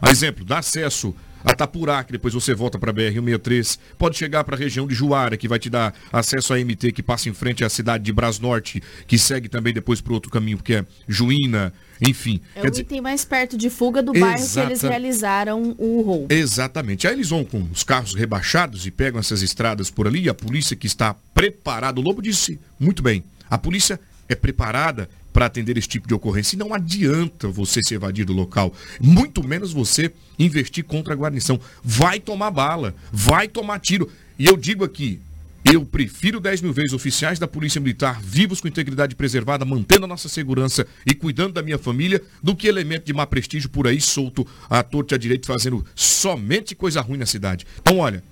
A exemplo, dá acesso a Tapurá, que depois você volta para a BR-163. Pode chegar para a região de Juara, que vai te dar acesso à MT, que passa em frente à cidade de Brasnorte, que segue também depois para outro caminho, que é Juína, enfim. É o dizer, item mais perto de fuga do bairro que eles realizaram o roubo. Exatamente. Aí eles vão com os carros rebaixados e pegam essas estradas por ali. E a polícia que está preparada, o Lobo disse muito bem, a polícia é preparada para atender esse tipo de ocorrência. E não adianta você se evadir do local, muito menos você investir contra a guarnição. Vai tomar bala, vai tomar tiro. E eu digo aqui, eu prefiro 10 mil vezes oficiais da Polícia Militar vivos com integridade preservada, mantendo a nossa segurança e cuidando da minha família, do que elemento de má prestígio por aí solto à torta e à direita, fazendo somente coisa ruim na cidade. Então, olha.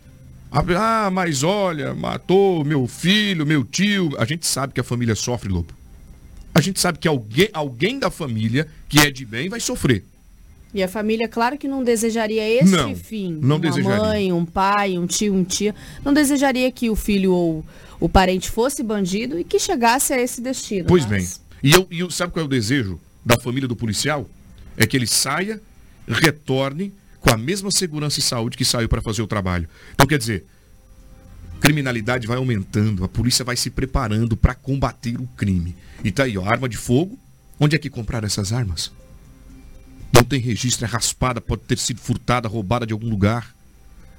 Ah, mas olha, matou meu filho, meu tio. A gente sabe que a família sofre, Lobo. A gente sabe que alguém, alguém da família que é de bem vai sofrer. E a família, claro que não desejaria esse Não, fim. não Uma desejaria. mãe, um pai, um tio, um tia. Não desejaria que o filho ou o parente fosse bandido e que chegasse a esse destino. Pois bem. mas- E eu, e eu sabe qual é o desejo da família do policial? É que ele saia, retorne com a mesma segurança e saúde que saiu para fazer o trabalho. Então, quer dizer, criminalidade vai aumentando, a polícia vai se preparando para combater o crime. E tá aí, ó, arma de fogo. Onde é que compraram essas armas? Não tem registro, é raspada, pode ter sido furtada, roubada de algum lugar.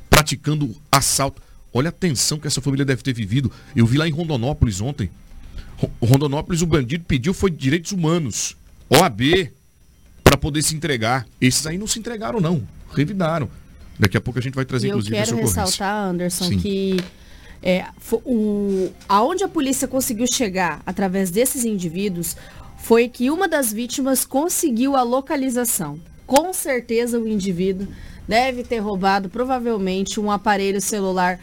Praticando assalto. Olha a tensão que essa família deve ter vivido. Eu vi lá em Rondonópolis ontem. Ro- Rondonópolis, o bandido pediu foi direitos humanos, OAB, para poder se entregar. Esses aí não se entregaram, não. Revidaram. Daqui a pouco a gente vai trazer, E eu inclusive, essa quero ressaltar, Anderson, Sim. que é, o, aonde a polícia conseguiu chegar através desses indivíduos foi que uma das vítimas conseguiu a localização. Com certeza o indivíduo deve ter roubado provavelmente um aparelho celular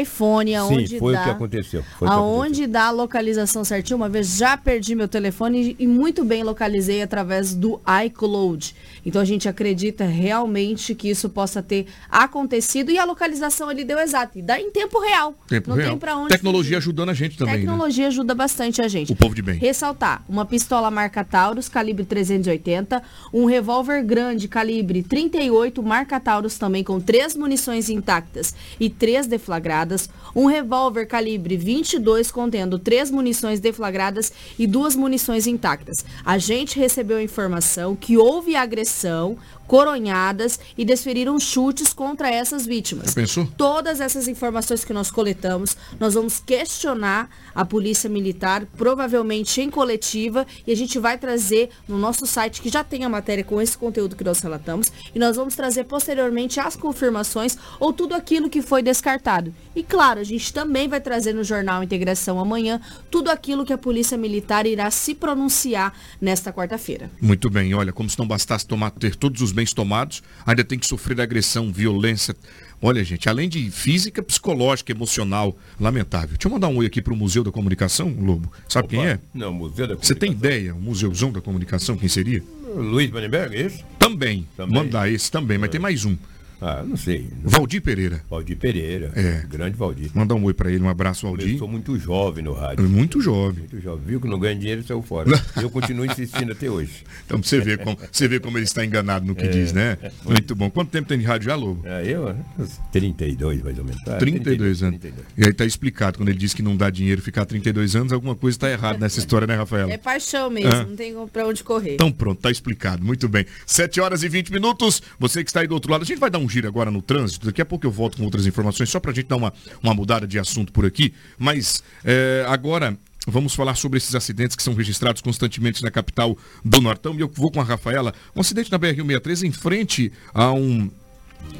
iPhone, aonde Sim, foi dá, o que aconteceu. Foi o que aonde dá a localização certinho. Uma vez já perdi meu telefone e muito bem localizei através do iCloud. Então a gente acredita realmente que isso possa ter acontecido e a localização ali deu exato. E dá em tempo real. Tempo Não real. tem pra onde Tecnologia fugir. ajudando a gente também, né? Tecnologia ajuda bastante a gente. O povo de bem. Ressaltar, uma pistola marca Taurus, calibre 380, um revólver grande, calibre 38, marca Taurus também com três munições intactas e três deflagradas, um revólver calibre 22 contendo três munições deflagradas e duas munições intactas. A gente recebeu informação que houve agressão, coronhadas e desferiram chutes contra essas vítimas. Pensou? Todas essas informações que nós coletamos, nós vamos questionar a Polícia Militar, provavelmente em coletiva, e a gente vai trazer no nosso site, que já tem a matéria com esse conteúdo que nós relatamos, e nós vamos trazer posteriormente as confirmações ou tudo aquilo que foi descartado. E claro, a gente também vai trazer no Jornal Integração amanhã tudo aquilo que a Polícia Militar irá se pronunciar nesta quarta-feira. Muito bem, olha, como se não bastasse tomar, ter todos os bens tomados, ainda tem que sofrer agressão, violência. Olha, gente, além de física, psicológica, emocional, lamentável. Deixa eu mandar um oi aqui para o Museu da Comunicação, Lobo. Sabe quem é? Não, Museu da Você tem Comunicação. ideia, o Museuzão da Comunicação, quem seria? Luiz Vandenberg, é isso? Também. Também. Mandar esse também, mas tem mais um. Ah, não sei. Valdir Pereira. Valdir Pereira. É. Grande Valdir. Mandar um oi para ele, um abraço, Eu Valdir. sou muito jovem no rádio. Muito jovem. Muito jovem. Viu que não ganha dinheiro e saiu fora. Eu continuo insistindo até hoje. Então pra você ver como, você vê como ele está enganado no que É. diz, né? Muito bom. Quanto tempo tem de rádio já, Lobo? Ah, eu, uns 32 mais ou menos. Ah, 32 anos. 32. E aí tá explicado, quando ele diz que não dá dinheiro ficar 32 anos, alguma coisa está errada nessa história, né, Rafaela? É paixão mesmo, Ah. não tem pra onde correr. Então pronto, tá explicado. Muito bem. 7 horas e 20 minutos. Você que está aí do outro lado, a gente vai dar um giro agora no trânsito. Daqui a pouco eu volto com outras informações, só pra gente dar uma, uma mudada de assunto por aqui. Mas é, agora. Vamos falar sobre esses acidentes que são registrados constantemente na capital do Nortão. E eu vou com a Rafaela. Um acidente na BR-163 em frente a um.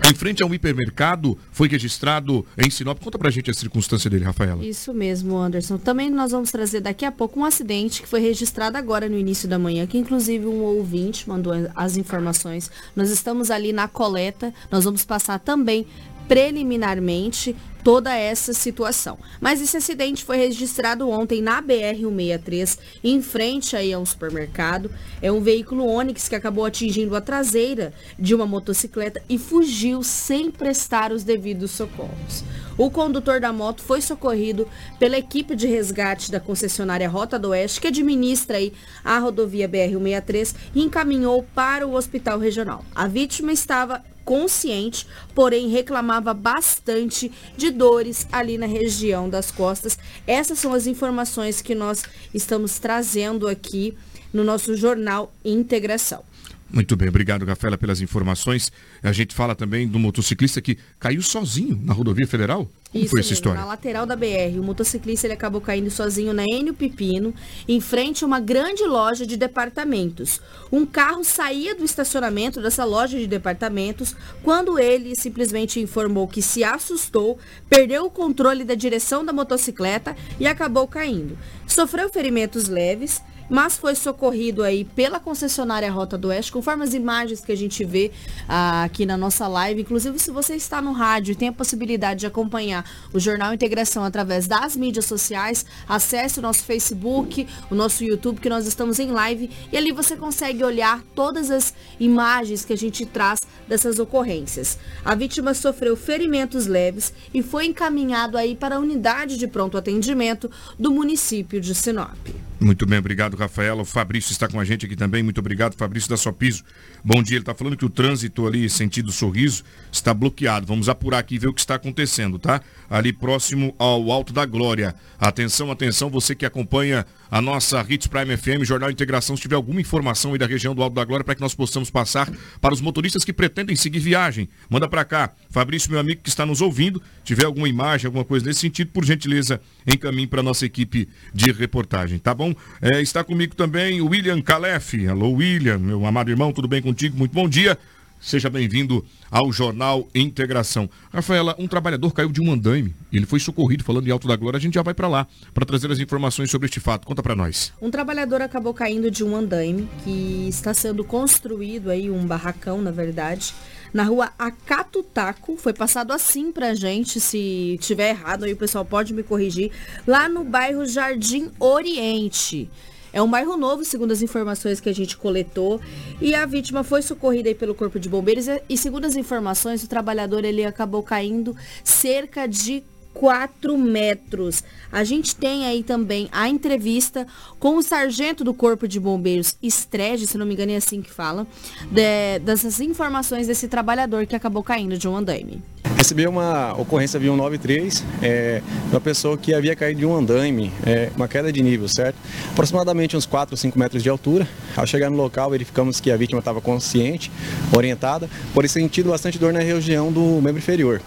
Em frente a um hipermercado, foi registrado em Sinop. Conta pra gente a circunstância dele, Rafaela. Isso mesmo, Anderson. Também nós vamos trazer daqui a pouco um acidente que foi registrado agora no início da manhã, que inclusive um ouvinte mandou as informações. Nós estamos ali na coleta, nós vamos passar também preliminarmente toda essa situação. Mas esse acidente foi registrado ontem na BR-163, em frente aí a um supermercado. É um veículo Onix que acabou atingindo a traseira de uma motocicleta e fugiu sem prestar os devidos socorros. O condutor da moto foi socorrido pela equipe de resgate da concessionária Rota do Oeste, que administra aí a rodovia BR-163, e encaminhou para o hospital regional. A vítima estava consciente, porém reclamava bastante de dores ali na região das costas. Essas são as informações que nós estamos trazendo aqui no nosso jornal Integração. Muito bem, obrigado, Rafaela, pelas informações. A gente fala também do motociclista que caiu sozinho na rodovia federal. Como Isso foi essa mesmo, história? na lateral da BR, o motociclista ele acabou caindo sozinho na Enio Pepino, em frente a uma grande loja de departamentos. Um carro saía do estacionamento dessa loja de departamentos quando ele simplesmente informou que se assustou, perdeu o controle da direção da motocicleta e acabou caindo. Sofreu ferimentos leves, mas foi socorrido aí pela concessionária Rota do Oeste, conforme as imagens que a gente vê ah, aqui na nossa live. Inclusive, se você está no rádio e tem a possibilidade de acompanhar o Jornal Integração através das mídias sociais, acesse o nosso Facebook, o nosso YouTube, que nós estamos em live, e ali você consegue olhar todas as imagens que a gente traz dessas ocorrências. A vítima sofreu ferimentos leves e foi encaminhado aí para a unidade de pronto atendimento do município de Sinop. Muito bem, obrigado, Rafaela. O Fabrício está com a gente aqui também. Muito obrigado, Fabrício da Sopiso. Bom dia, ele está falando que o trânsito ali, sentido sorriso, está bloqueado. Vamos apurar aqui e ver o que está acontecendo, tá? Ali próximo ao Alto da Glória. Atenção, atenção, você que acompanha a nossa Hits Prime FM, Jornal Integração, se tiver alguma informação aí da região do Alto da Glória para que nós possamos passar para os motoristas que pretendem seguir viagem. Manda para cá. Fabrício, meu amigo que está nos ouvindo, tiver alguma imagem, alguma coisa nesse sentido, por gentileza, encaminhe para a nossa equipe de reportagem, tá bom? É, está comigo também o William Calef. Alô, William, meu amado irmão, tudo bem contigo? Muito bom dia. Seja bem-vindo ao Jornal Integração. Rafaela, um trabalhador caiu de um andaime. Ele foi socorrido, falando em Alto da Glória. A gente já vai para lá para trazer as informações sobre este fato. Conta para nós. Um trabalhador acabou caindo de um andaime que está sendo construído aí, um barracão, na verdade, na rua Acatutaco. Foi passado assim pra gente, se tiver errado aí o pessoal pode me corrigir. Lá no bairro Jardim Oriente. É um bairro novo, segundo as informações que a gente coletou. E a vítima foi socorrida pelo Corpo de Bombeiros. E segundo as informações, o trabalhador ele acabou caindo cerca de 4 metros. A gente tem aí também a entrevista com o sargento do Corpo de Bombeiros, Estrege, se não me engano é assim que fala, de, dessas informações desse trabalhador que acabou caindo de um andaime. Recebi uma ocorrência via 193, é, uma pessoa que havia caído de um andaime, é, uma queda de nível, certo? Aproximadamente uns 4 ou 5 metros de altura. Ao chegar no local, verificamos que a vítima estava consciente, orientada, porém sentindo bastante dor na região do membro inferior.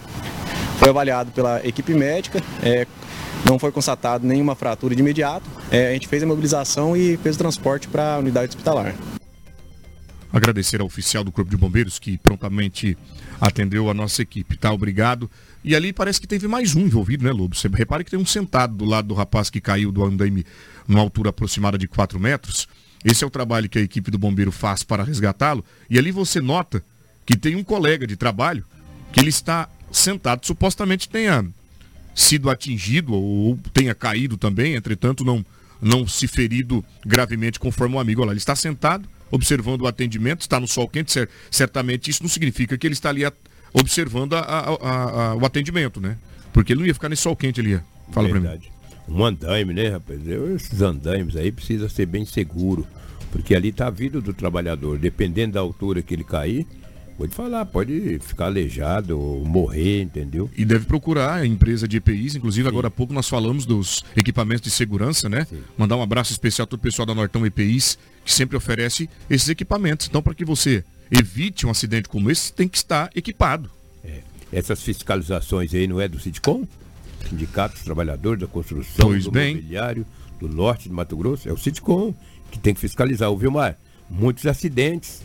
Foi avaliado pela equipe médica, é, não foi constatado nenhuma fratura de imediato. É, a gente fez a mobilização e fez o transporte para a unidade hospitalar. Agradecer ao oficial do Corpo de Bombeiros que prontamente atendeu a nossa equipe, tá? Obrigado. E ali parece que teve mais um envolvido, né, Lobo? Você repare que tem um sentado do lado do rapaz que caiu do andaime numa altura aproximada de 4 metros. Esse é o trabalho que a equipe do bombeiro faz para resgatá-lo. E ali você nota que tem um colega de trabalho que ele está sentado, supostamente tenha sido atingido ou tenha caído também, entretanto não, não se ferido gravemente conforme o amigo. Olha lá, ele está sentado, observando o atendimento, está no sol quente, certamente isso não significa que ele está ali observando a, a, a, o atendimento, né? Porque ele não ia ficar nesse sol quente ali. Fala para mim. Um andaime, né, rapaz? Esses andaimes aí precisa ser bem seguro, porque ali está a vida do trabalhador. Dependendo da altura que ele cair, Pode falar, pode ficar aleijado ou morrer, entendeu? E deve procurar a empresa de EPIs, inclusive Sim. agora há pouco nós falamos dos equipamentos de segurança, né? Sim. Mandar um abraço especial a todo o pessoal da Nortão EPIs, que sempre oferece esses equipamentos. Então, para que você evite um acidente como esse, tem que estar equipado. É. Essas fiscalizações aí não é do Sitcom? Sindicato dos Trabalhadores da Construção, pois do bem. Mobiliário, do Norte de Mato Grosso, é o Sitcom que tem que fiscalizar. O Vilmar, muitos acidentes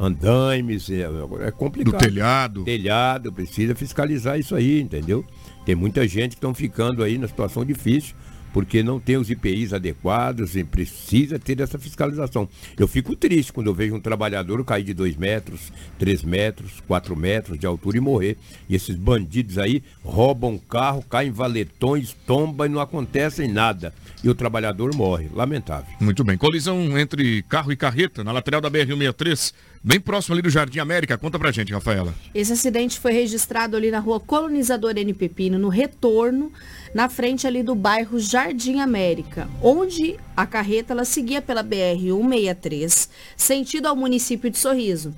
andaimes, é, é complicado. Do telhado. Telhado, precisa fiscalizar isso aí, entendeu? Tem muita gente que estão ficando aí na situação difícil porque não tem os IPIs adequados e precisa ter essa fiscalização. Eu fico triste quando eu vejo um trabalhador cair de 2 metros, 3 metros, 4 metros de altura e morrer. E esses bandidos aí roubam carro, caem valetões, tombam e não acontece nada. E o trabalhador morre. Lamentável. Muito bem. Colisão entre carro e carreta na lateral da BR-163 bem próximo ali do Jardim América. Conta pra gente, Rafaela. Esse acidente foi registrado ali na rua Colonizador N. Pepino, no retorno, na frente ali do bairro Jardim América, onde a carreta ela seguia pela BR-163, sentido ao município de Sorriso.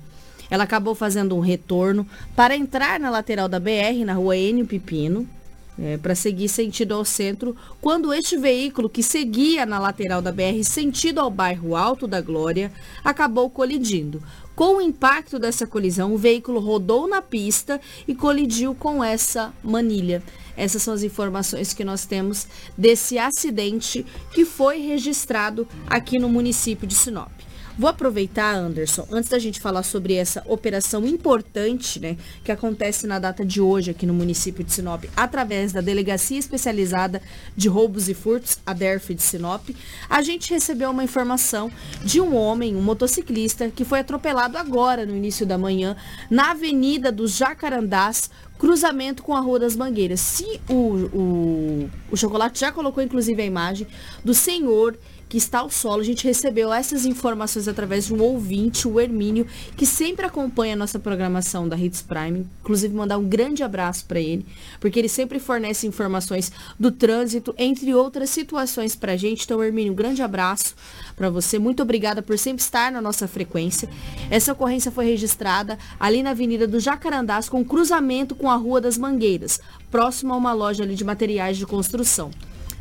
Ela acabou fazendo um retorno para entrar na lateral da BR, na rua N. Pepino, é, para seguir sentido ao centro, quando este veículo que seguia na lateral da BR sentido ao bairro Alto da Glória acabou colidindo. Com o impacto dessa colisão, o veículo rodou na pista e colidiu com essa manilha. Essas são as informações que nós temos desse acidente que foi registrado aqui no município de Sinop. Vou aproveitar, Anderson, antes da gente falar sobre essa operação importante, né, que acontece na data de hoje aqui no município de Sinop, através da Delegacia Especializada de Roubos e Furtos, a DERF de Sinop, a gente recebeu uma informação de um homem, um motociclista, que foi atropelado agora, no início da manhã, na Avenida dos Jacarandás, cruzamento com a Rua das Mangueiras. Se o, o, o Chocolate já colocou, inclusive, a imagem do senhor que está ao solo. A gente recebeu essas informações através de um ouvinte, o Hermínio, que sempre acompanha a nossa programação da Hits Prime. Inclusive, mandar um grande abraço para ele, porque ele sempre fornece informações do trânsito, entre outras situações para a gente. Então, Hermínio, um grande abraço para você. Muito obrigada por sempre estar na nossa frequência. Essa ocorrência foi registrada ali na Avenida do Jacarandás, com cruzamento com a Rua das Mangueiras, próximo a uma loja ali de materiais de construção.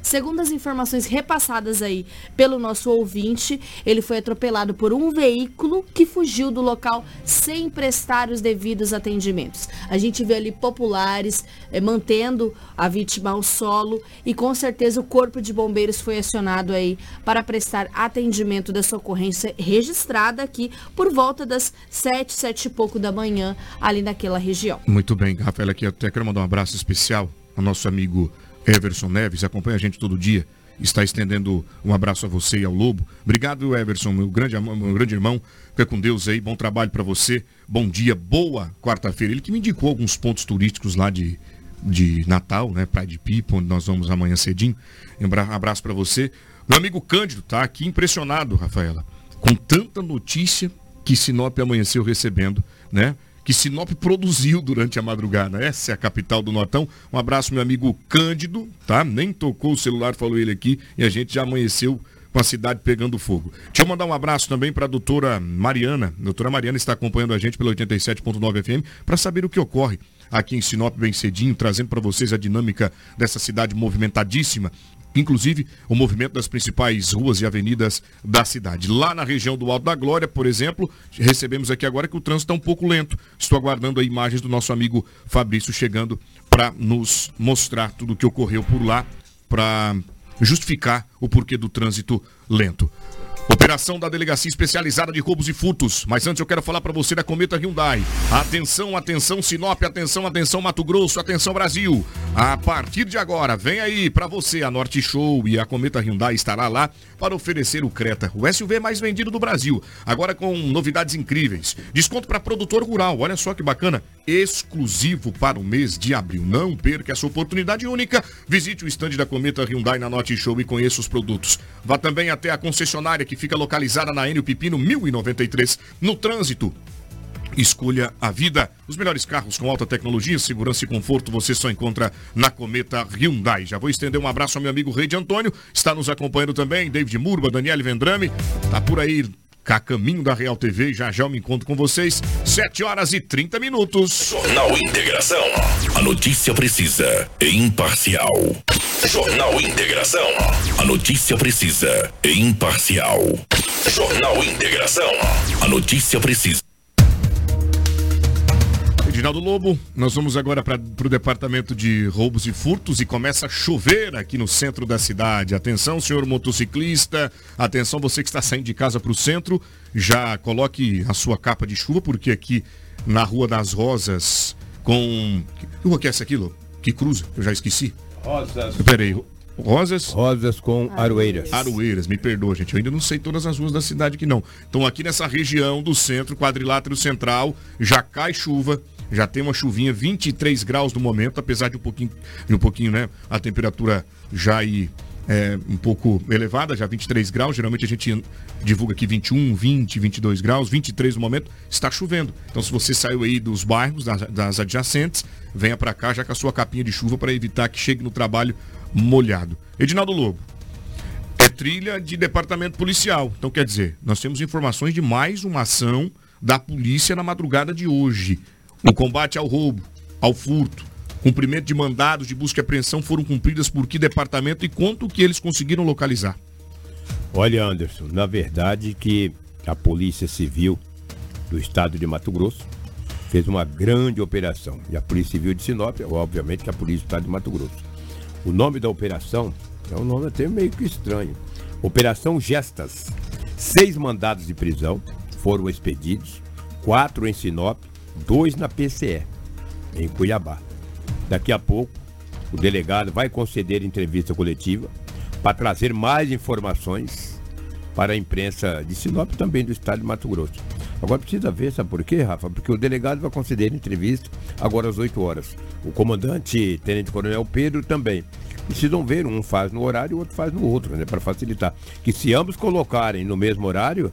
Segundo as informações repassadas aí pelo nosso ouvinte, ele foi atropelado por um veículo que fugiu do local sem prestar os devidos atendimentos. A gente vê ali populares eh, mantendo a vítima ao solo e com certeza o corpo de bombeiros foi acionado aí para prestar atendimento dessa ocorrência registrada aqui por volta das sete, sete e pouco da manhã ali naquela região. Muito bem, Rafael, aqui eu até quero mandar um abraço especial ao nosso amigo Everson Neves, acompanha a gente todo dia. está estendendo um abraço a você e ao Lobo. Obrigado, Everson, meu grande, meu grande irmão. Fica com Deus aí, bom trabalho para você. Bom dia, boa quarta-feira. Ele que me indicou alguns pontos turísticos lá de, de Natal, né? Praia de Pipa, onde nós vamos amanhã cedinho. Um abraço para você. Meu amigo Cândido tá aqui impressionado, Rafaela, com tanta notícia que Sinop amanheceu recebendo, né? Que Sinop produziu durante a madrugada. Essa é a capital do Nortão. Um abraço, meu amigo Cândido, tá? Nem tocou o celular, falou ele aqui, e a gente já amanheceu com a cidade pegando fogo. Deixa eu mandar um abraço também para a doutora Mariana. A doutora Mariana está acompanhando a gente pelo 87.9 FM para saber o que ocorre aqui em Sinop bem cedinho, trazendo para vocês a dinâmica dessa cidade movimentadíssima inclusive o movimento das principais ruas e avenidas da cidade. Lá na região do Alto da Glória, por exemplo, recebemos aqui agora que o trânsito está um pouco lento. Estou aguardando aí imagens do nosso amigo Fabrício chegando para nos mostrar tudo o que ocorreu por lá, para justificar o porquê do trânsito lento. Operação da Delegacia Especializada de Roubos e Furtos. Mas antes eu quero falar para você da Cometa Hyundai. Atenção, atenção Sinop, atenção, atenção Mato Grosso, atenção Brasil. A partir de agora, vem aí para você a Norte Show e a Cometa Hyundai estará lá para oferecer o Creta, o SUV mais vendido do Brasil. Agora com novidades incríveis. Desconto para produtor rural, olha só que bacana. Exclusivo para o mês de abril. Não perca essa oportunidade única. Visite o estande da Cometa Hyundai na Norte Show e conheça os produtos. Vá também até a concessionária que fica localizada na Enio Pipino 1093. No trânsito, Escolha a vida. Os melhores carros com alta tecnologia, segurança e conforto você só encontra na Cometa Hyundai. Já vou estender um abraço ao meu amigo Rei de Antônio, está nos acompanhando também, David Murba, Daniele Vendrame, tá por aí a caminho da Real TV. Já já eu me encontro com vocês. 7 horas e 30 minutos. Jornal Integração. A notícia precisa e imparcial. Jornal Integração. A notícia precisa e imparcial. Jornal Integração. A notícia precisa. Edinaldo Lobo, nós vamos agora para o departamento de roubos e furtos e começa a chover aqui no centro da cidade. Atenção, senhor motociclista, atenção você que está saindo de casa para o centro, já coloque a sua capa de chuva, porque aqui na Rua das Rosas, com. Que rua que é essa aqui, Lobo? Que cruza? Eu já esqueci. Rosas. Peraí, Rosas? Rosas com aroeiras. Aroeiras, me perdoa, gente. Eu ainda não sei todas as ruas da cidade aqui, não. Então, aqui nessa região do centro, quadrilátero central, já cai chuva já tem uma chuvinha, 23 graus no momento, apesar de um pouquinho, de um pouquinho, né? A temperatura já aí é, um pouco elevada, já 23 graus. Geralmente a gente divulga aqui 21, 20, 22 graus, 23 no momento, está chovendo. Então, se você saiu aí dos bairros, das, das adjacentes, venha para cá já com a sua capinha de chuva para evitar que chegue no trabalho molhado. Edinaldo Lobo. É trilha de departamento policial. Então, quer dizer, nós temos informações de mais uma ação da polícia na madrugada de hoje. O combate ao roubo, ao furto, cumprimento de mandados de busca e apreensão foram cumpridas por que departamento e quanto que eles conseguiram localizar? Olha, Anderson, na verdade que a Polícia Civil do Estado de Mato Grosso fez uma grande operação. E a Polícia Civil de Sinop, obviamente que a Polícia do Estado de Mato Grosso. O nome da operação é um nome até meio que estranho. Operação Gestas. Seis mandados de prisão foram expedidos, quatro em Sinop dois na PCE, em Cuiabá. Daqui a pouco, o delegado vai conceder entrevista coletiva para trazer mais informações para a imprensa de Sinop também do estado de Mato Grosso. Agora precisa ver, sabe por quê, Rafa? Porque o delegado vai conceder entrevista agora às 8 horas. O comandante, Tenente Coronel Pedro, também. Precisam ver, um faz no horário e o outro faz no outro, né? Para facilitar. Que se ambos colocarem no mesmo horário,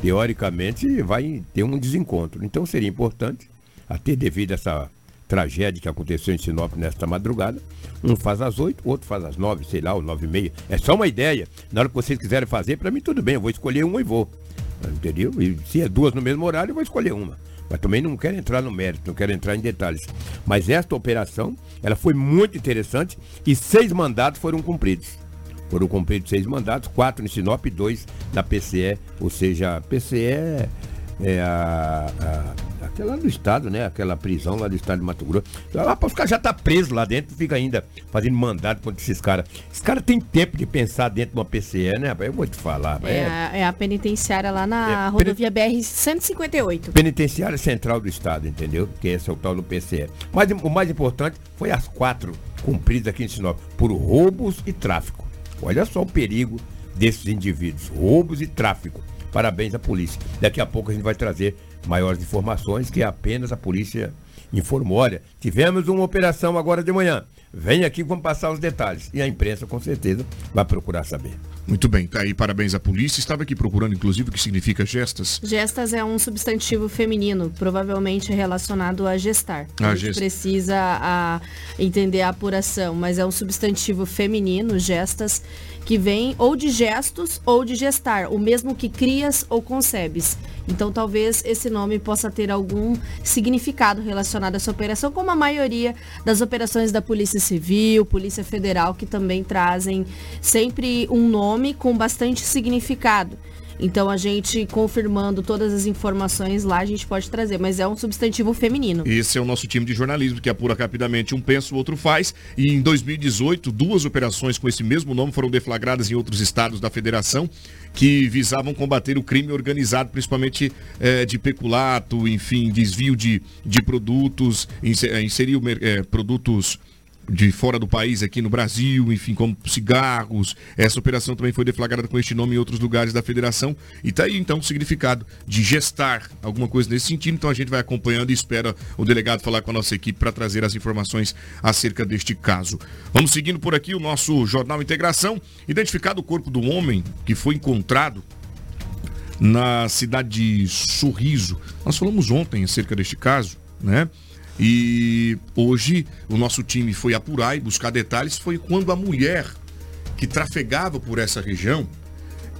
teoricamente vai ter um desencontro. Então seria importante, até devido a essa tragédia que aconteceu em Sinop nesta madrugada, um faz às oito, outro faz às nove, sei lá, ou nove e meia. É só uma ideia. Na hora que vocês quiserem fazer, para mim tudo bem, eu vou escolher uma e vou. Entendeu? E se é duas no mesmo horário, eu vou escolher uma. Mas também não quero entrar no mérito, não quero entrar em detalhes. Mas esta operação, ela foi muito interessante e seis mandados foram cumpridos. Foram cumpridos seis mandatos, quatro em Sinop e dois na PCE, ou seja, a PCE é a, a, aquela do estado, né? Aquela prisão lá do estado de Mato Grosso. Lá os caras já tá preso lá dentro, fica ainda fazendo mandado contra esses caras. Esses caras têm tempo de pensar dentro de uma PCE, né? Eu vou te falar. É, é... A, é a penitenciária lá na é, rodovia BR 158. Penitenciária Central do Estado, entendeu? Que esse é o tal do PCE. Mas o mais importante foi as quatro cumpridas aqui em Sinop por roubos e tráfico. Olha só o perigo desses indivíduos, roubos e tráfico. Parabéns à polícia. Daqui a pouco a gente vai trazer maiores informações que apenas a polícia informou. Olha, tivemos uma operação agora de manhã. Vem aqui, vamos passar os detalhes. E a imprensa, com certeza, vai procurar saber. Muito bem, tá aí, parabéns à polícia. Estava aqui procurando, inclusive, o que significa gestas. Gestas é um substantivo feminino, provavelmente relacionado a gestar. Ah, a gente gest- precisa a, entender a apuração, mas é um substantivo feminino, gestas, que vem ou de gestos ou de gestar, o mesmo que crias ou concebes. Então talvez esse nome possa ter algum significado relacionado a essa operação, como a maioria das operações da Polícia Civil, Polícia Federal, que também trazem sempre um nome com bastante significado. Então a gente confirmando todas as informações lá, a gente pode trazer, mas é um substantivo feminino. Esse é o nosso time de jornalismo que apura rapidamente. Um pensa, o outro faz. E em 2018, duas operações com esse mesmo nome foram deflagradas em outros estados da federação que visavam combater o crime organizado, principalmente eh, de peculato, enfim, desvio de, de produtos, eh, inserir eh, produtos de fora do país aqui no Brasil, enfim, como cigarros. Essa operação também foi deflagrada com este nome em outros lugares da federação. E tá aí então o significado de gestar alguma coisa nesse sentido. Então a gente vai acompanhando e espera o delegado falar com a nossa equipe para trazer as informações acerca deste caso. Vamos seguindo por aqui o nosso Jornal Integração. Identificado o corpo do homem que foi encontrado na cidade de Sorriso. Nós falamos ontem acerca deste caso, né? E hoje o nosso time foi apurar e buscar detalhes. Foi quando a mulher que trafegava por essa região,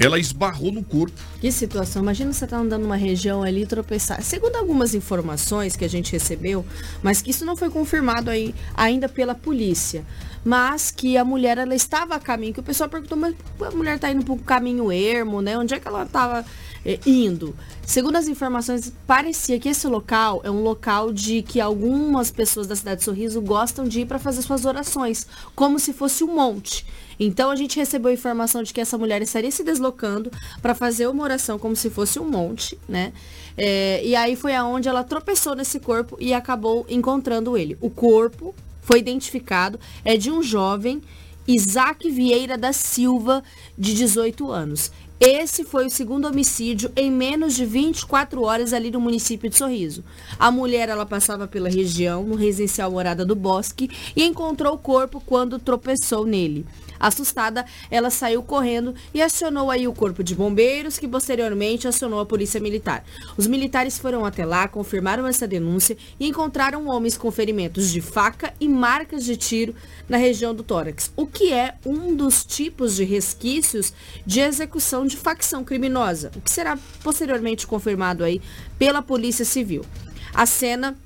ela esbarrou no corpo. Que situação. Imagina você tá andando numa região ali e tropeçar. Segundo algumas informações que a gente recebeu, mas que isso não foi confirmado aí ainda pela polícia. Mas que a mulher ela estava a caminho, que o pessoal perguntou, mas a mulher tá indo para um caminho ermo, né? Onde é que ela estava indo? Segundo as informações, parecia que esse local é um local de que algumas pessoas da cidade de Sorriso gostam de ir para fazer suas orações, como se fosse um monte. Então a gente recebeu a informação de que essa mulher estaria se deslocando para fazer uma oração como se fosse um monte, né? É, e aí foi aonde ela tropeçou nesse corpo e acabou encontrando ele. O corpo foi identificado, é de um jovem, Isaac Vieira da Silva, de 18 anos. Esse foi o segundo homicídio em menos de 24 horas ali no município de Sorriso. A mulher ela passava pela região, no residencial Morada do Bosque, e encontrou o corpo quando tropeçou nele. Assustada, ela saiu correndo e acionou aí o corpo de bombeiros, que posteriormente acionou a polícia militar. Os militares foram até lá, confirmaram essa denúncia e encontraram homens com ferimentos de faca e marcas de tiro na região do tórax, o que é um dos tipos de resquícios de execução de facção criminosa, o que será posteriormente confirmado aí pela Polícia Civil. A cena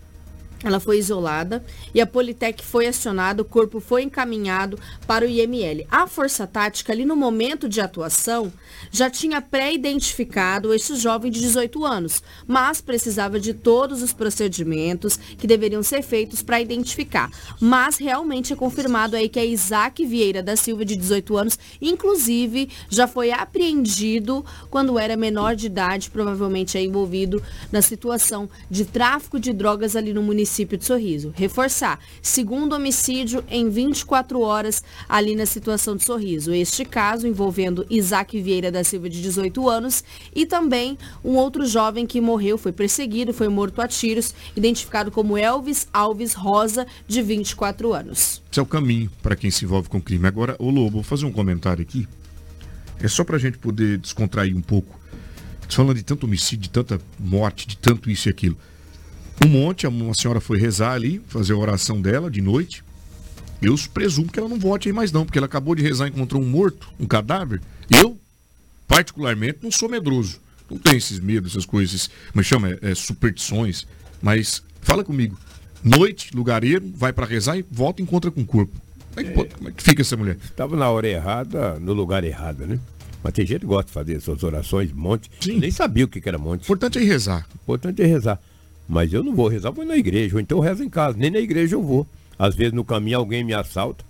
ela foi isolada e a Politec foi acionada, o corpo foi encaminhado para o IML. A Força Tática, ali no momento de atuação, já tinha pré-identificado esse jovem de 18 anos, mas precisava de todos os procedimentos que deveriam ser feitos para identificar. Mas realmente é confirmado aí que é Isaac Vieira da Silva, de 18 anos, inclusive já foi apreendido quando era menor de idade, provavelmente é envolvido na situação de tráfico de drogas ali no município de Sorriso. Reforçar, segundo homicídio em 24 horas ali na situação de Sorriso. Este caso envolvendo Isaac Vieira da Silva, de 18 anos, e também um outro jovem que morreu, foi perseguido, foi morto a tiros, identificado como Elvis Alves Rosa, de 24 anos. Esse é o caminho para quem se envolve com crime. Agora, ô Lobo, vou fazer um comentário aqui. É só para a gente poder descontrair um pouco. Falando de tanto homicídio, de tanta morte, de tanto isso e aquilo. Um monte, uma senhora foi rezar ali, fazer a oração dela de noite. Eu presumo que ela não volte aí mais não, porque ela acabou de rezar e encontrou um morto, um cadáver. Eu, particularmente, não sou medroso. Não tenho esses medos, essas coisas, mas chama é, é, superstições. Mas fala comigo. Noite, lugareiro, vai para rezar e volta e encontra com o corpo. Como é, que, pode- como é que fica essa mulher? Estava na hora errada, no lugar errado, né? Mas tem gente que gosta de fazer suas orações, monte. Sim. Eu nem sabia o que era monte. O importante é rezar. O importante é rezar. Mas eu não vou rezar, vou na igreja, ou então eu rezo em casa. Nem na igreja eu vou. Às vezes no caminho alguém me assalta,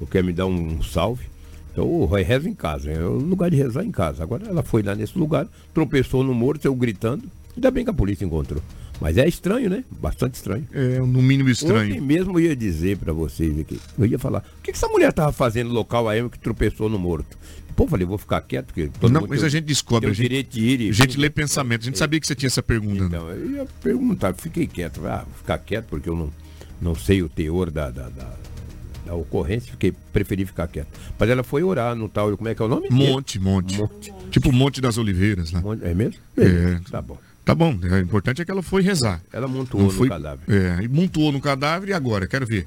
ou quer me dar um salve. Então eu rezo em casa. É o lugar de rezar em casa. Agora ela foi lá nesse lugar, tropeçou no muro, saiu gritando. Ainda bem que a polícia encontrou. Mas é estranho, né? Bastante estranho. É, no mínimo estranho. Ontem mesmo eu ia dizer pra vocês aqui, eu ia falar, o que, que essa mulher tava fazendo no local aí que tropeçou no morto? Pô, falei, vou ficar quieto, porque Não, mas tem- a gente descobre, a gente- ir A gente lê pensamento. A gente sabia que você tinha essa pergunta. né? Então, eu ia perguntar, fiquei quieto. Ah, vou ficar quieto porque eu não, não sei o teor da, da, da, da ocorrência, fiquei, preferi ficar quieto. Mas ela foi orar no tal, como é que é o nome? Monte, monte. Monte. Tipo Monte das Oliveiras lá. Monte- É mesmo? É. Tá bom. Tá bom, é, o importante é que ela foi rezar. Ela montou no foi, cadáver. É, e montuou no cadáver e agora? Quero ver.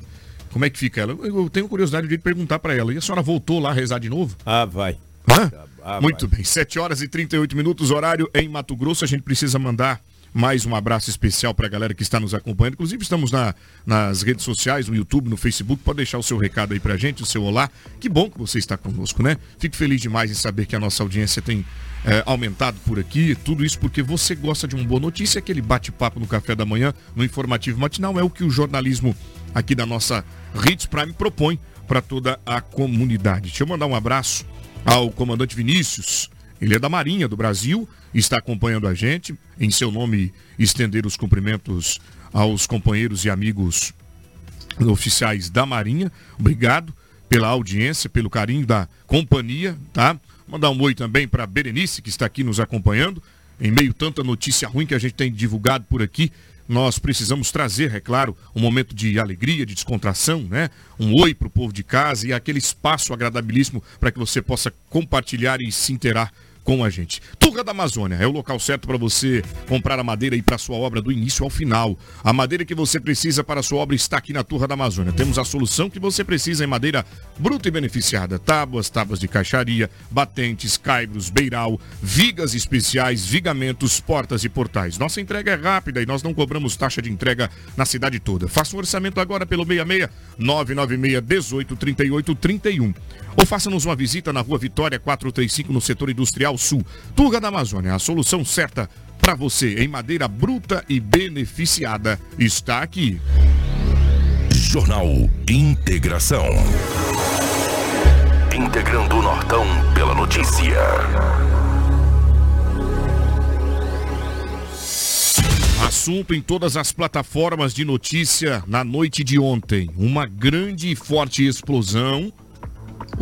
Como é que fica ela? Eu, tenho curiosidade de perguntar pra ela. E a senhora voltou lá a rezar de novo? Ah, vai. Hã? Ah, Muito vai. bem, 7 horas e 38 minutos, horário em Mato Grosso. A gente precisa mandar mais um abraço especial para a galera que está nos acompanhando. Inclusive, estamos na- nas redes sociais, no YouTube, no Facebook. Pode deixar o seu recado aí pra gente, o seu olá. Que bom que você está conosco, né? Fico feliz demais em saber que a nossa audiência tem é, aumentado por aqui. Tudo isso porque você gosta de uma boa notícia, aquele bate-papo no café da manhã, no informativo matinal. É o que o jornalismo aqui da nossa Hits Prime propõe para toda a comunidade. Deixa eu mandar um abraço ao comandante Vinícius. Ele é da Marinha do Brasil, está acompanhando a gente. Em seu nome, estender os cumprimentos aos companheiros e amigos oficiais da Marinha. Obrigado pela audiência, pelo carinho da companhia, tá? Mandar um oi também para Berenice, que está aqui nos acompanhando. Em meio tanta notícia ruim que a gente tem divulgado por aqui, nós precisamos trazer, é claro, um momento de alegria, de descontração, né? Um oi para o povo de casa e aquele espaço agradabilíssimo para que você possa compartilhar e se interar com a gente. Turra da Amazônia é o local certo para você comprar a madeira e para sua obra do início ao final. A madeira que você precisa para a sua obra está aqui na Turra da Amazônia. Temos a solução que você precisa em madeira bruta e beneficiada. Tábuas, tábuas de caixaria, batentes, caibros, beiral, vigas especiais, vigamentos, portas e portais. Nossa entrega é rápida e nós não cobramos taxa de entrega na cidade toda. Faça um orçamento agora pelo 66 996 18 38 31. Ou faça-nos uma visita na Rua Vitória 435 no setor industrial sul. Turga da Amazônia, a solução certa para você em madeira bruta e beneficiada está aqui. Jornal Integração. Integrando o Nortão pela notícia. Assunto em todas as plataformas de notícia na noite de ontem. Uma grande e forte explosão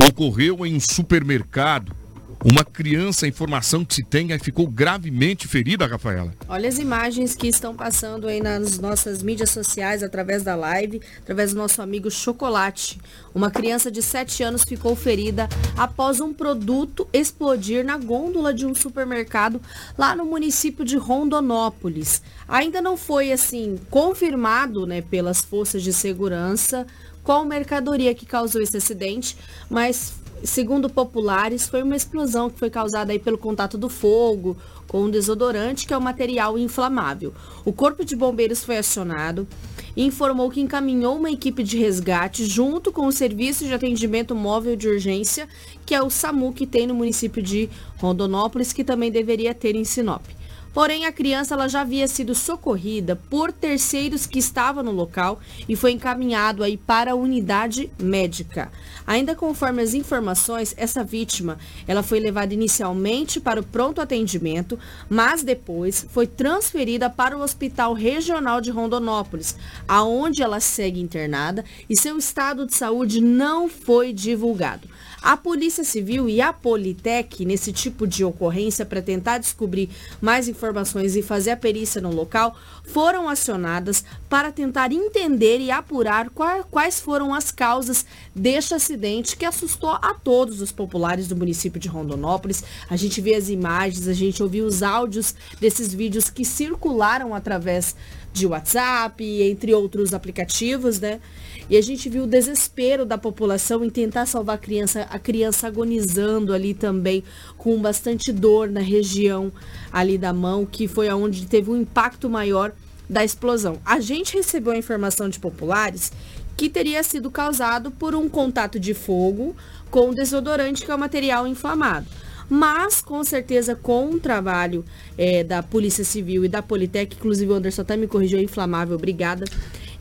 ocorreu em um supermercado. Uma criança, a informação que se tem, ficou gravemente ferida, Rafaela. Olha as imagens que estão passando aí nas nossas mídias sociais, através da live, através do nosso amigo Chocolate. Uma criança de 7 anos ficou ferida após um produto explodir na gôndola de um supermercado lá no município de Rondonópolis. Ainda não foi, assim, confirmado, né, pelas forças de segurança qual mercadoria que causou esse acidente, mas segundo populares, foi uma explosão que foi causada aí pelo contato do fogo com um desodorante, que é um material inflamável. O corpo de bombeiros foi acionado e informou que encaminhou uma equipe de resgate junto com o serviço de atendimento móvel de urgência, que é o SAMU que tem no município de Rondonópolis, que também deveria ter em Sinop. Porém, a criança ela já havia sido socorrida por terceiros que estavam no local e foi encaminhado aí para a unidade médica. Ainda conforme as informações, essa vítima ela foi levada inicialmente para o pronto atendimento, mas depois foi transferida para o Hospital Regional de Rondonópolis, aonde ela segue internada e seu estado de saúde não foi divulgado. A Polícia Civil e a Politec, nesse tipo de ocorrência, para tentar descobrir mais informações e fazer a perícia no local, foram acionadas para tentar entender e apurar qua- quais foram as causas deste acidente que assustou a todos os populares do município de Rondonópolis. A gente vê as imagens, a gente ouviu os áudios desses vídeos que circularam através de WhatsApp, entre outros aplicativos, né? E a gente viu o desespero da população em tentar salvar a criança, a criança agonizando ali também, com bastante dor na região ali da mão, que foi aonde teve um impacto maior da explosão. A gente recebeu a informação de populares que teria sido causado por um contato de fogo com desodorante, que é o material inflamado. Mas, com certeza, com o trabalho eh, da Polícia Civil e da Politec, inclusive o Anderson até me corrigiu, é inflamável, obrigada.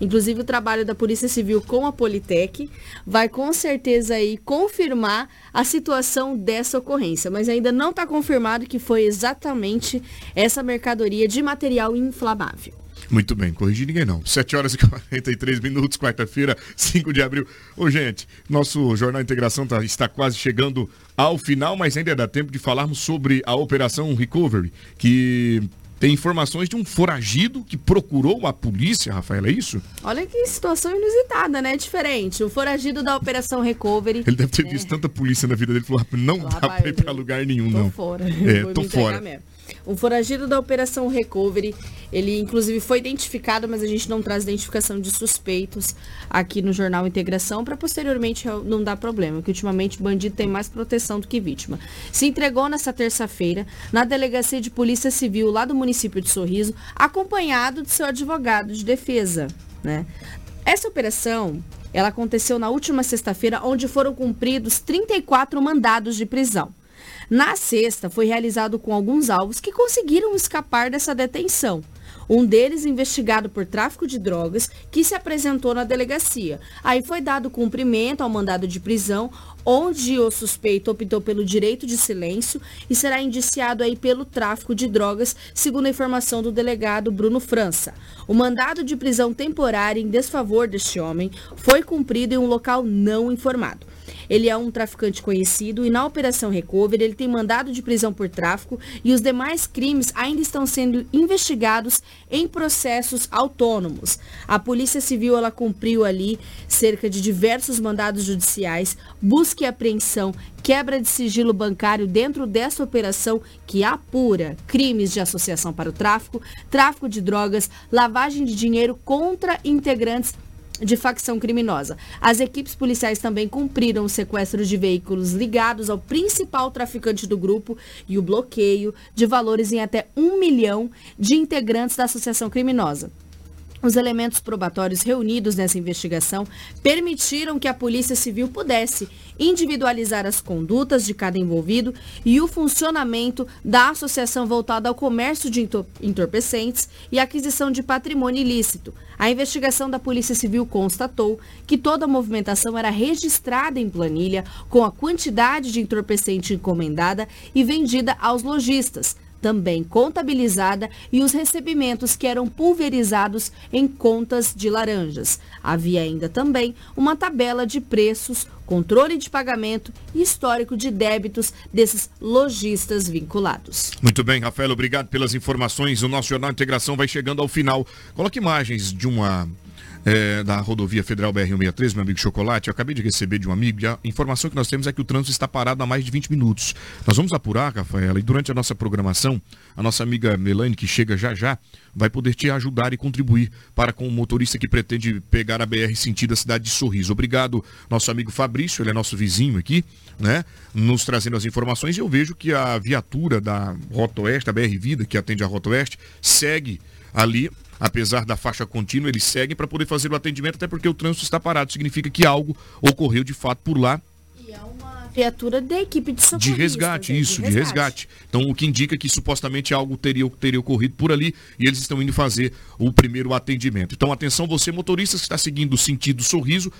Inclusive o trabalho da Polícia Civil com a Politec vai com certeza aí confirmar a situação dessa ocorrência, mas ainda não está confirmado que foi exatamente essa mercadoria de material inflamável. Muito bem, corrigir ninguém não. 7 horas e 43 minutos, quarta-feira, 5 de abril. Ô, gente, nosso Jornal Integração tá, está quase chegando ao final, mas ainda dá tempo de falarmos sobre a Operação Recovery, que tem informações de um foragido que procurou a polícia, Rafael, é isso? Olha que situação inusitada, né? Diferente. O foragido da Operação Recovery. Ele deve ter é. visto tanta polícia na vida dele falou: não dá Rapaz, pra ir pra lugar nenhum, tô não. fora. É, tô fora. mesmo. Um foragido da Operação Recovery, ele inclusive foi identificado, mas a gente não traz identificação de suspeitos aqui no Jornal Integração para posteriormente não dar problema, porque ultimamente bandido tem mais proteção do que vítima. Se entregou nessa terça-feira na Delegacia de Polícia Civil lá do município de Sorriso, acompanhado de seu advogado de defesa, né? Essa operação, ela aconteceu na última sexta-feira, onde foram cumpridos 34 mandados de prisão. Na sexta, foi realizado com alguns alvos que conseguiram escapar dessa detenção. Um deles investigado por tráfico de drogas, que se apresentou na delegacia. Aí foi dado cumprimento ao mandado de prisão, onde o suspeito optou pelo direito de silêncio e será indiciado aí pelo tráfico de drogas, segundo a informação do delegado Bruno França. O mandado de prisão temporária em desfavor deste homem foi cumprido em um local não informado. Ele é um traficante conhecido e na Operação Recovery ele tem mandado de prisão por tráfico e os demais crimes ainda estão sendo investigados em processos autônomos. A Polícia Civil ela cumpriu ali cerca de diversos mandados judiciais, busca e apreensão, quebra de sigilo bancário dentro dessa operação que apura crimes de associação para o tráfico, tráfico de drogas, lavagem de dinheiro contra integrantes de facção criminosa. As equipes policiais também cumpriram o sequestro de veículos ligados ao principal traficante do grupo e o bloqueio de valores em até um milhão de integrantes da associação criminosa. Os elementos probatórios reunidos nessa investigação permitiram que a Polícia Civil pudesse individualizar as condutas de cada envolvido e o funcionamento da associação voltada ao comércio de entorpecentes e aquisição de patrimônio ilícito. A investigação da Polícia Civil constatou que toda a movimentação era registrada em planilha com a quantidade de entorpecente encomendada e vendida aos lojistas também contabilizada e os recebimentos que eram pulverizados em contas de laranjas. Havia ainda também uma tabela de preços, controle de pagamento e histórico de débitos desses lojistas vinculados. Muito bem, Rafael, obrigado pelas informações. O nosso Jornal Integração vai chegando ao final. Coloque imagens de uma é, da rodovia Federal BR-163, meu amigo Chocolate. Eu acabei de receber de um amigo e a informação que nós temos é que o trânsito está parado há mais de 20 minutos. Nós vamos apurar, Rafaela, e durante a nossa programação, a nossa amiga Melanie, que chega já já, vai poder te ajudar e contribuir para com o motorista que pretende pegar a BR sentido a cidade de Sorriso. Obrigado, nosso amigo Fabrício, ele é nosso vizinho aqui, né? Nos trazendo as informações e eu vejo que a viatura da Rota Oeste, a BR Vida, que atende a Rota Oeste, segue ali apesar da faixa contínua, eles seguem para poder fazer o atendimento, até porque o trânsito está parado. Significa que algo ocorreu de fato por lá. E é uma viatura da equipe de socorro. De resgate, isso, de resgate. Então, o que indica que supostamente algo teria, teria ocorrido por ali e eles estão indo fazer o primeiro atendimento. Então, atenção, você, motorista que está seguindo o sentido sorriso,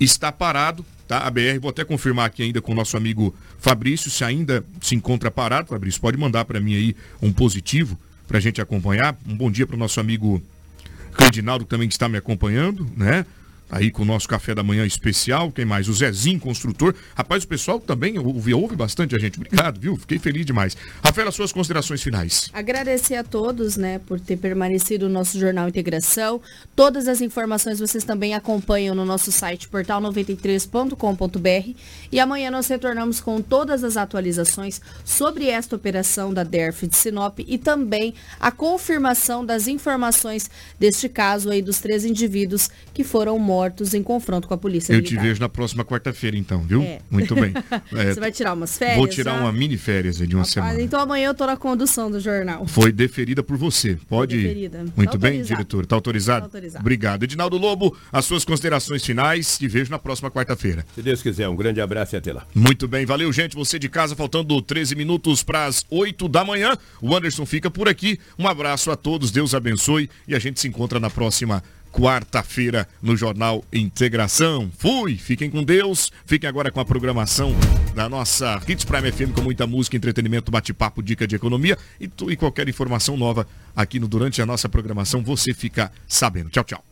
está parado, tá? A BR, vou até confirmar aqui ainda com o nosso amigo Fabrício, se ainda se encontra parado, Fabrício, pode mandar para mim aí um positivo para a gente acompanhar. Um bom dia para o nosso amigo Candinaldo, que também está me acompanhando, né? Aí com o nosso café da manhã especial, quem mais? O Zezinho, construtor. Rapaz, o pessoal também ouve, ouve bastante a gente. Obrigado, viu? Fiquei feliz demais. Rafaela, suas considerações finais. Agradecer a todos, né, por ter permanecido no nosso Jornal Integração. Todas as informações vocês também acompanham no nosso site portal93.com.br. E amanhã nós retornamos com todas as atualizações sobre esta operação da DERF de Sinop e também a confirmação das informações deste caso aí dos três indivíduos que foram mortos mortos em confronto com a polícia Eu militar. te vejo na próxima quarta-feira, então, viu? É. Muito bem. É, Você vai tirar umas férias? vou tirar já? uma mini férias de uma Rapaz, semana. Então amanhã eu tô na condução do jornal. Foi deferida por você. Pode ir. Deferida. Muito Tá bem, diretor. Está autorizado? Tá autorizado. Obrigado. Edinaldo Lobo, as suas considerações finais. Te vejo na próxima quarta-feira. Se Deus quiser, um grande abraço e até lá. Muito bem, valeu, gente. Você de casa, faltando 13 minutos para as 8 da manhã. O Anderson fica por aqui. Um abraço a todos, Deus abençoe e a gente se encontra na próxima quarta-feira no Jornal Integração. Fui, fiquem com Deus, fiquem agora com a programação da nossa Hits Prime FM com muita música, entretenimento, bate-papo, dica de economia e, tu, e qualquer informação nova aqui no durante a nossa programação você fica sabendo. Tchau, tchau.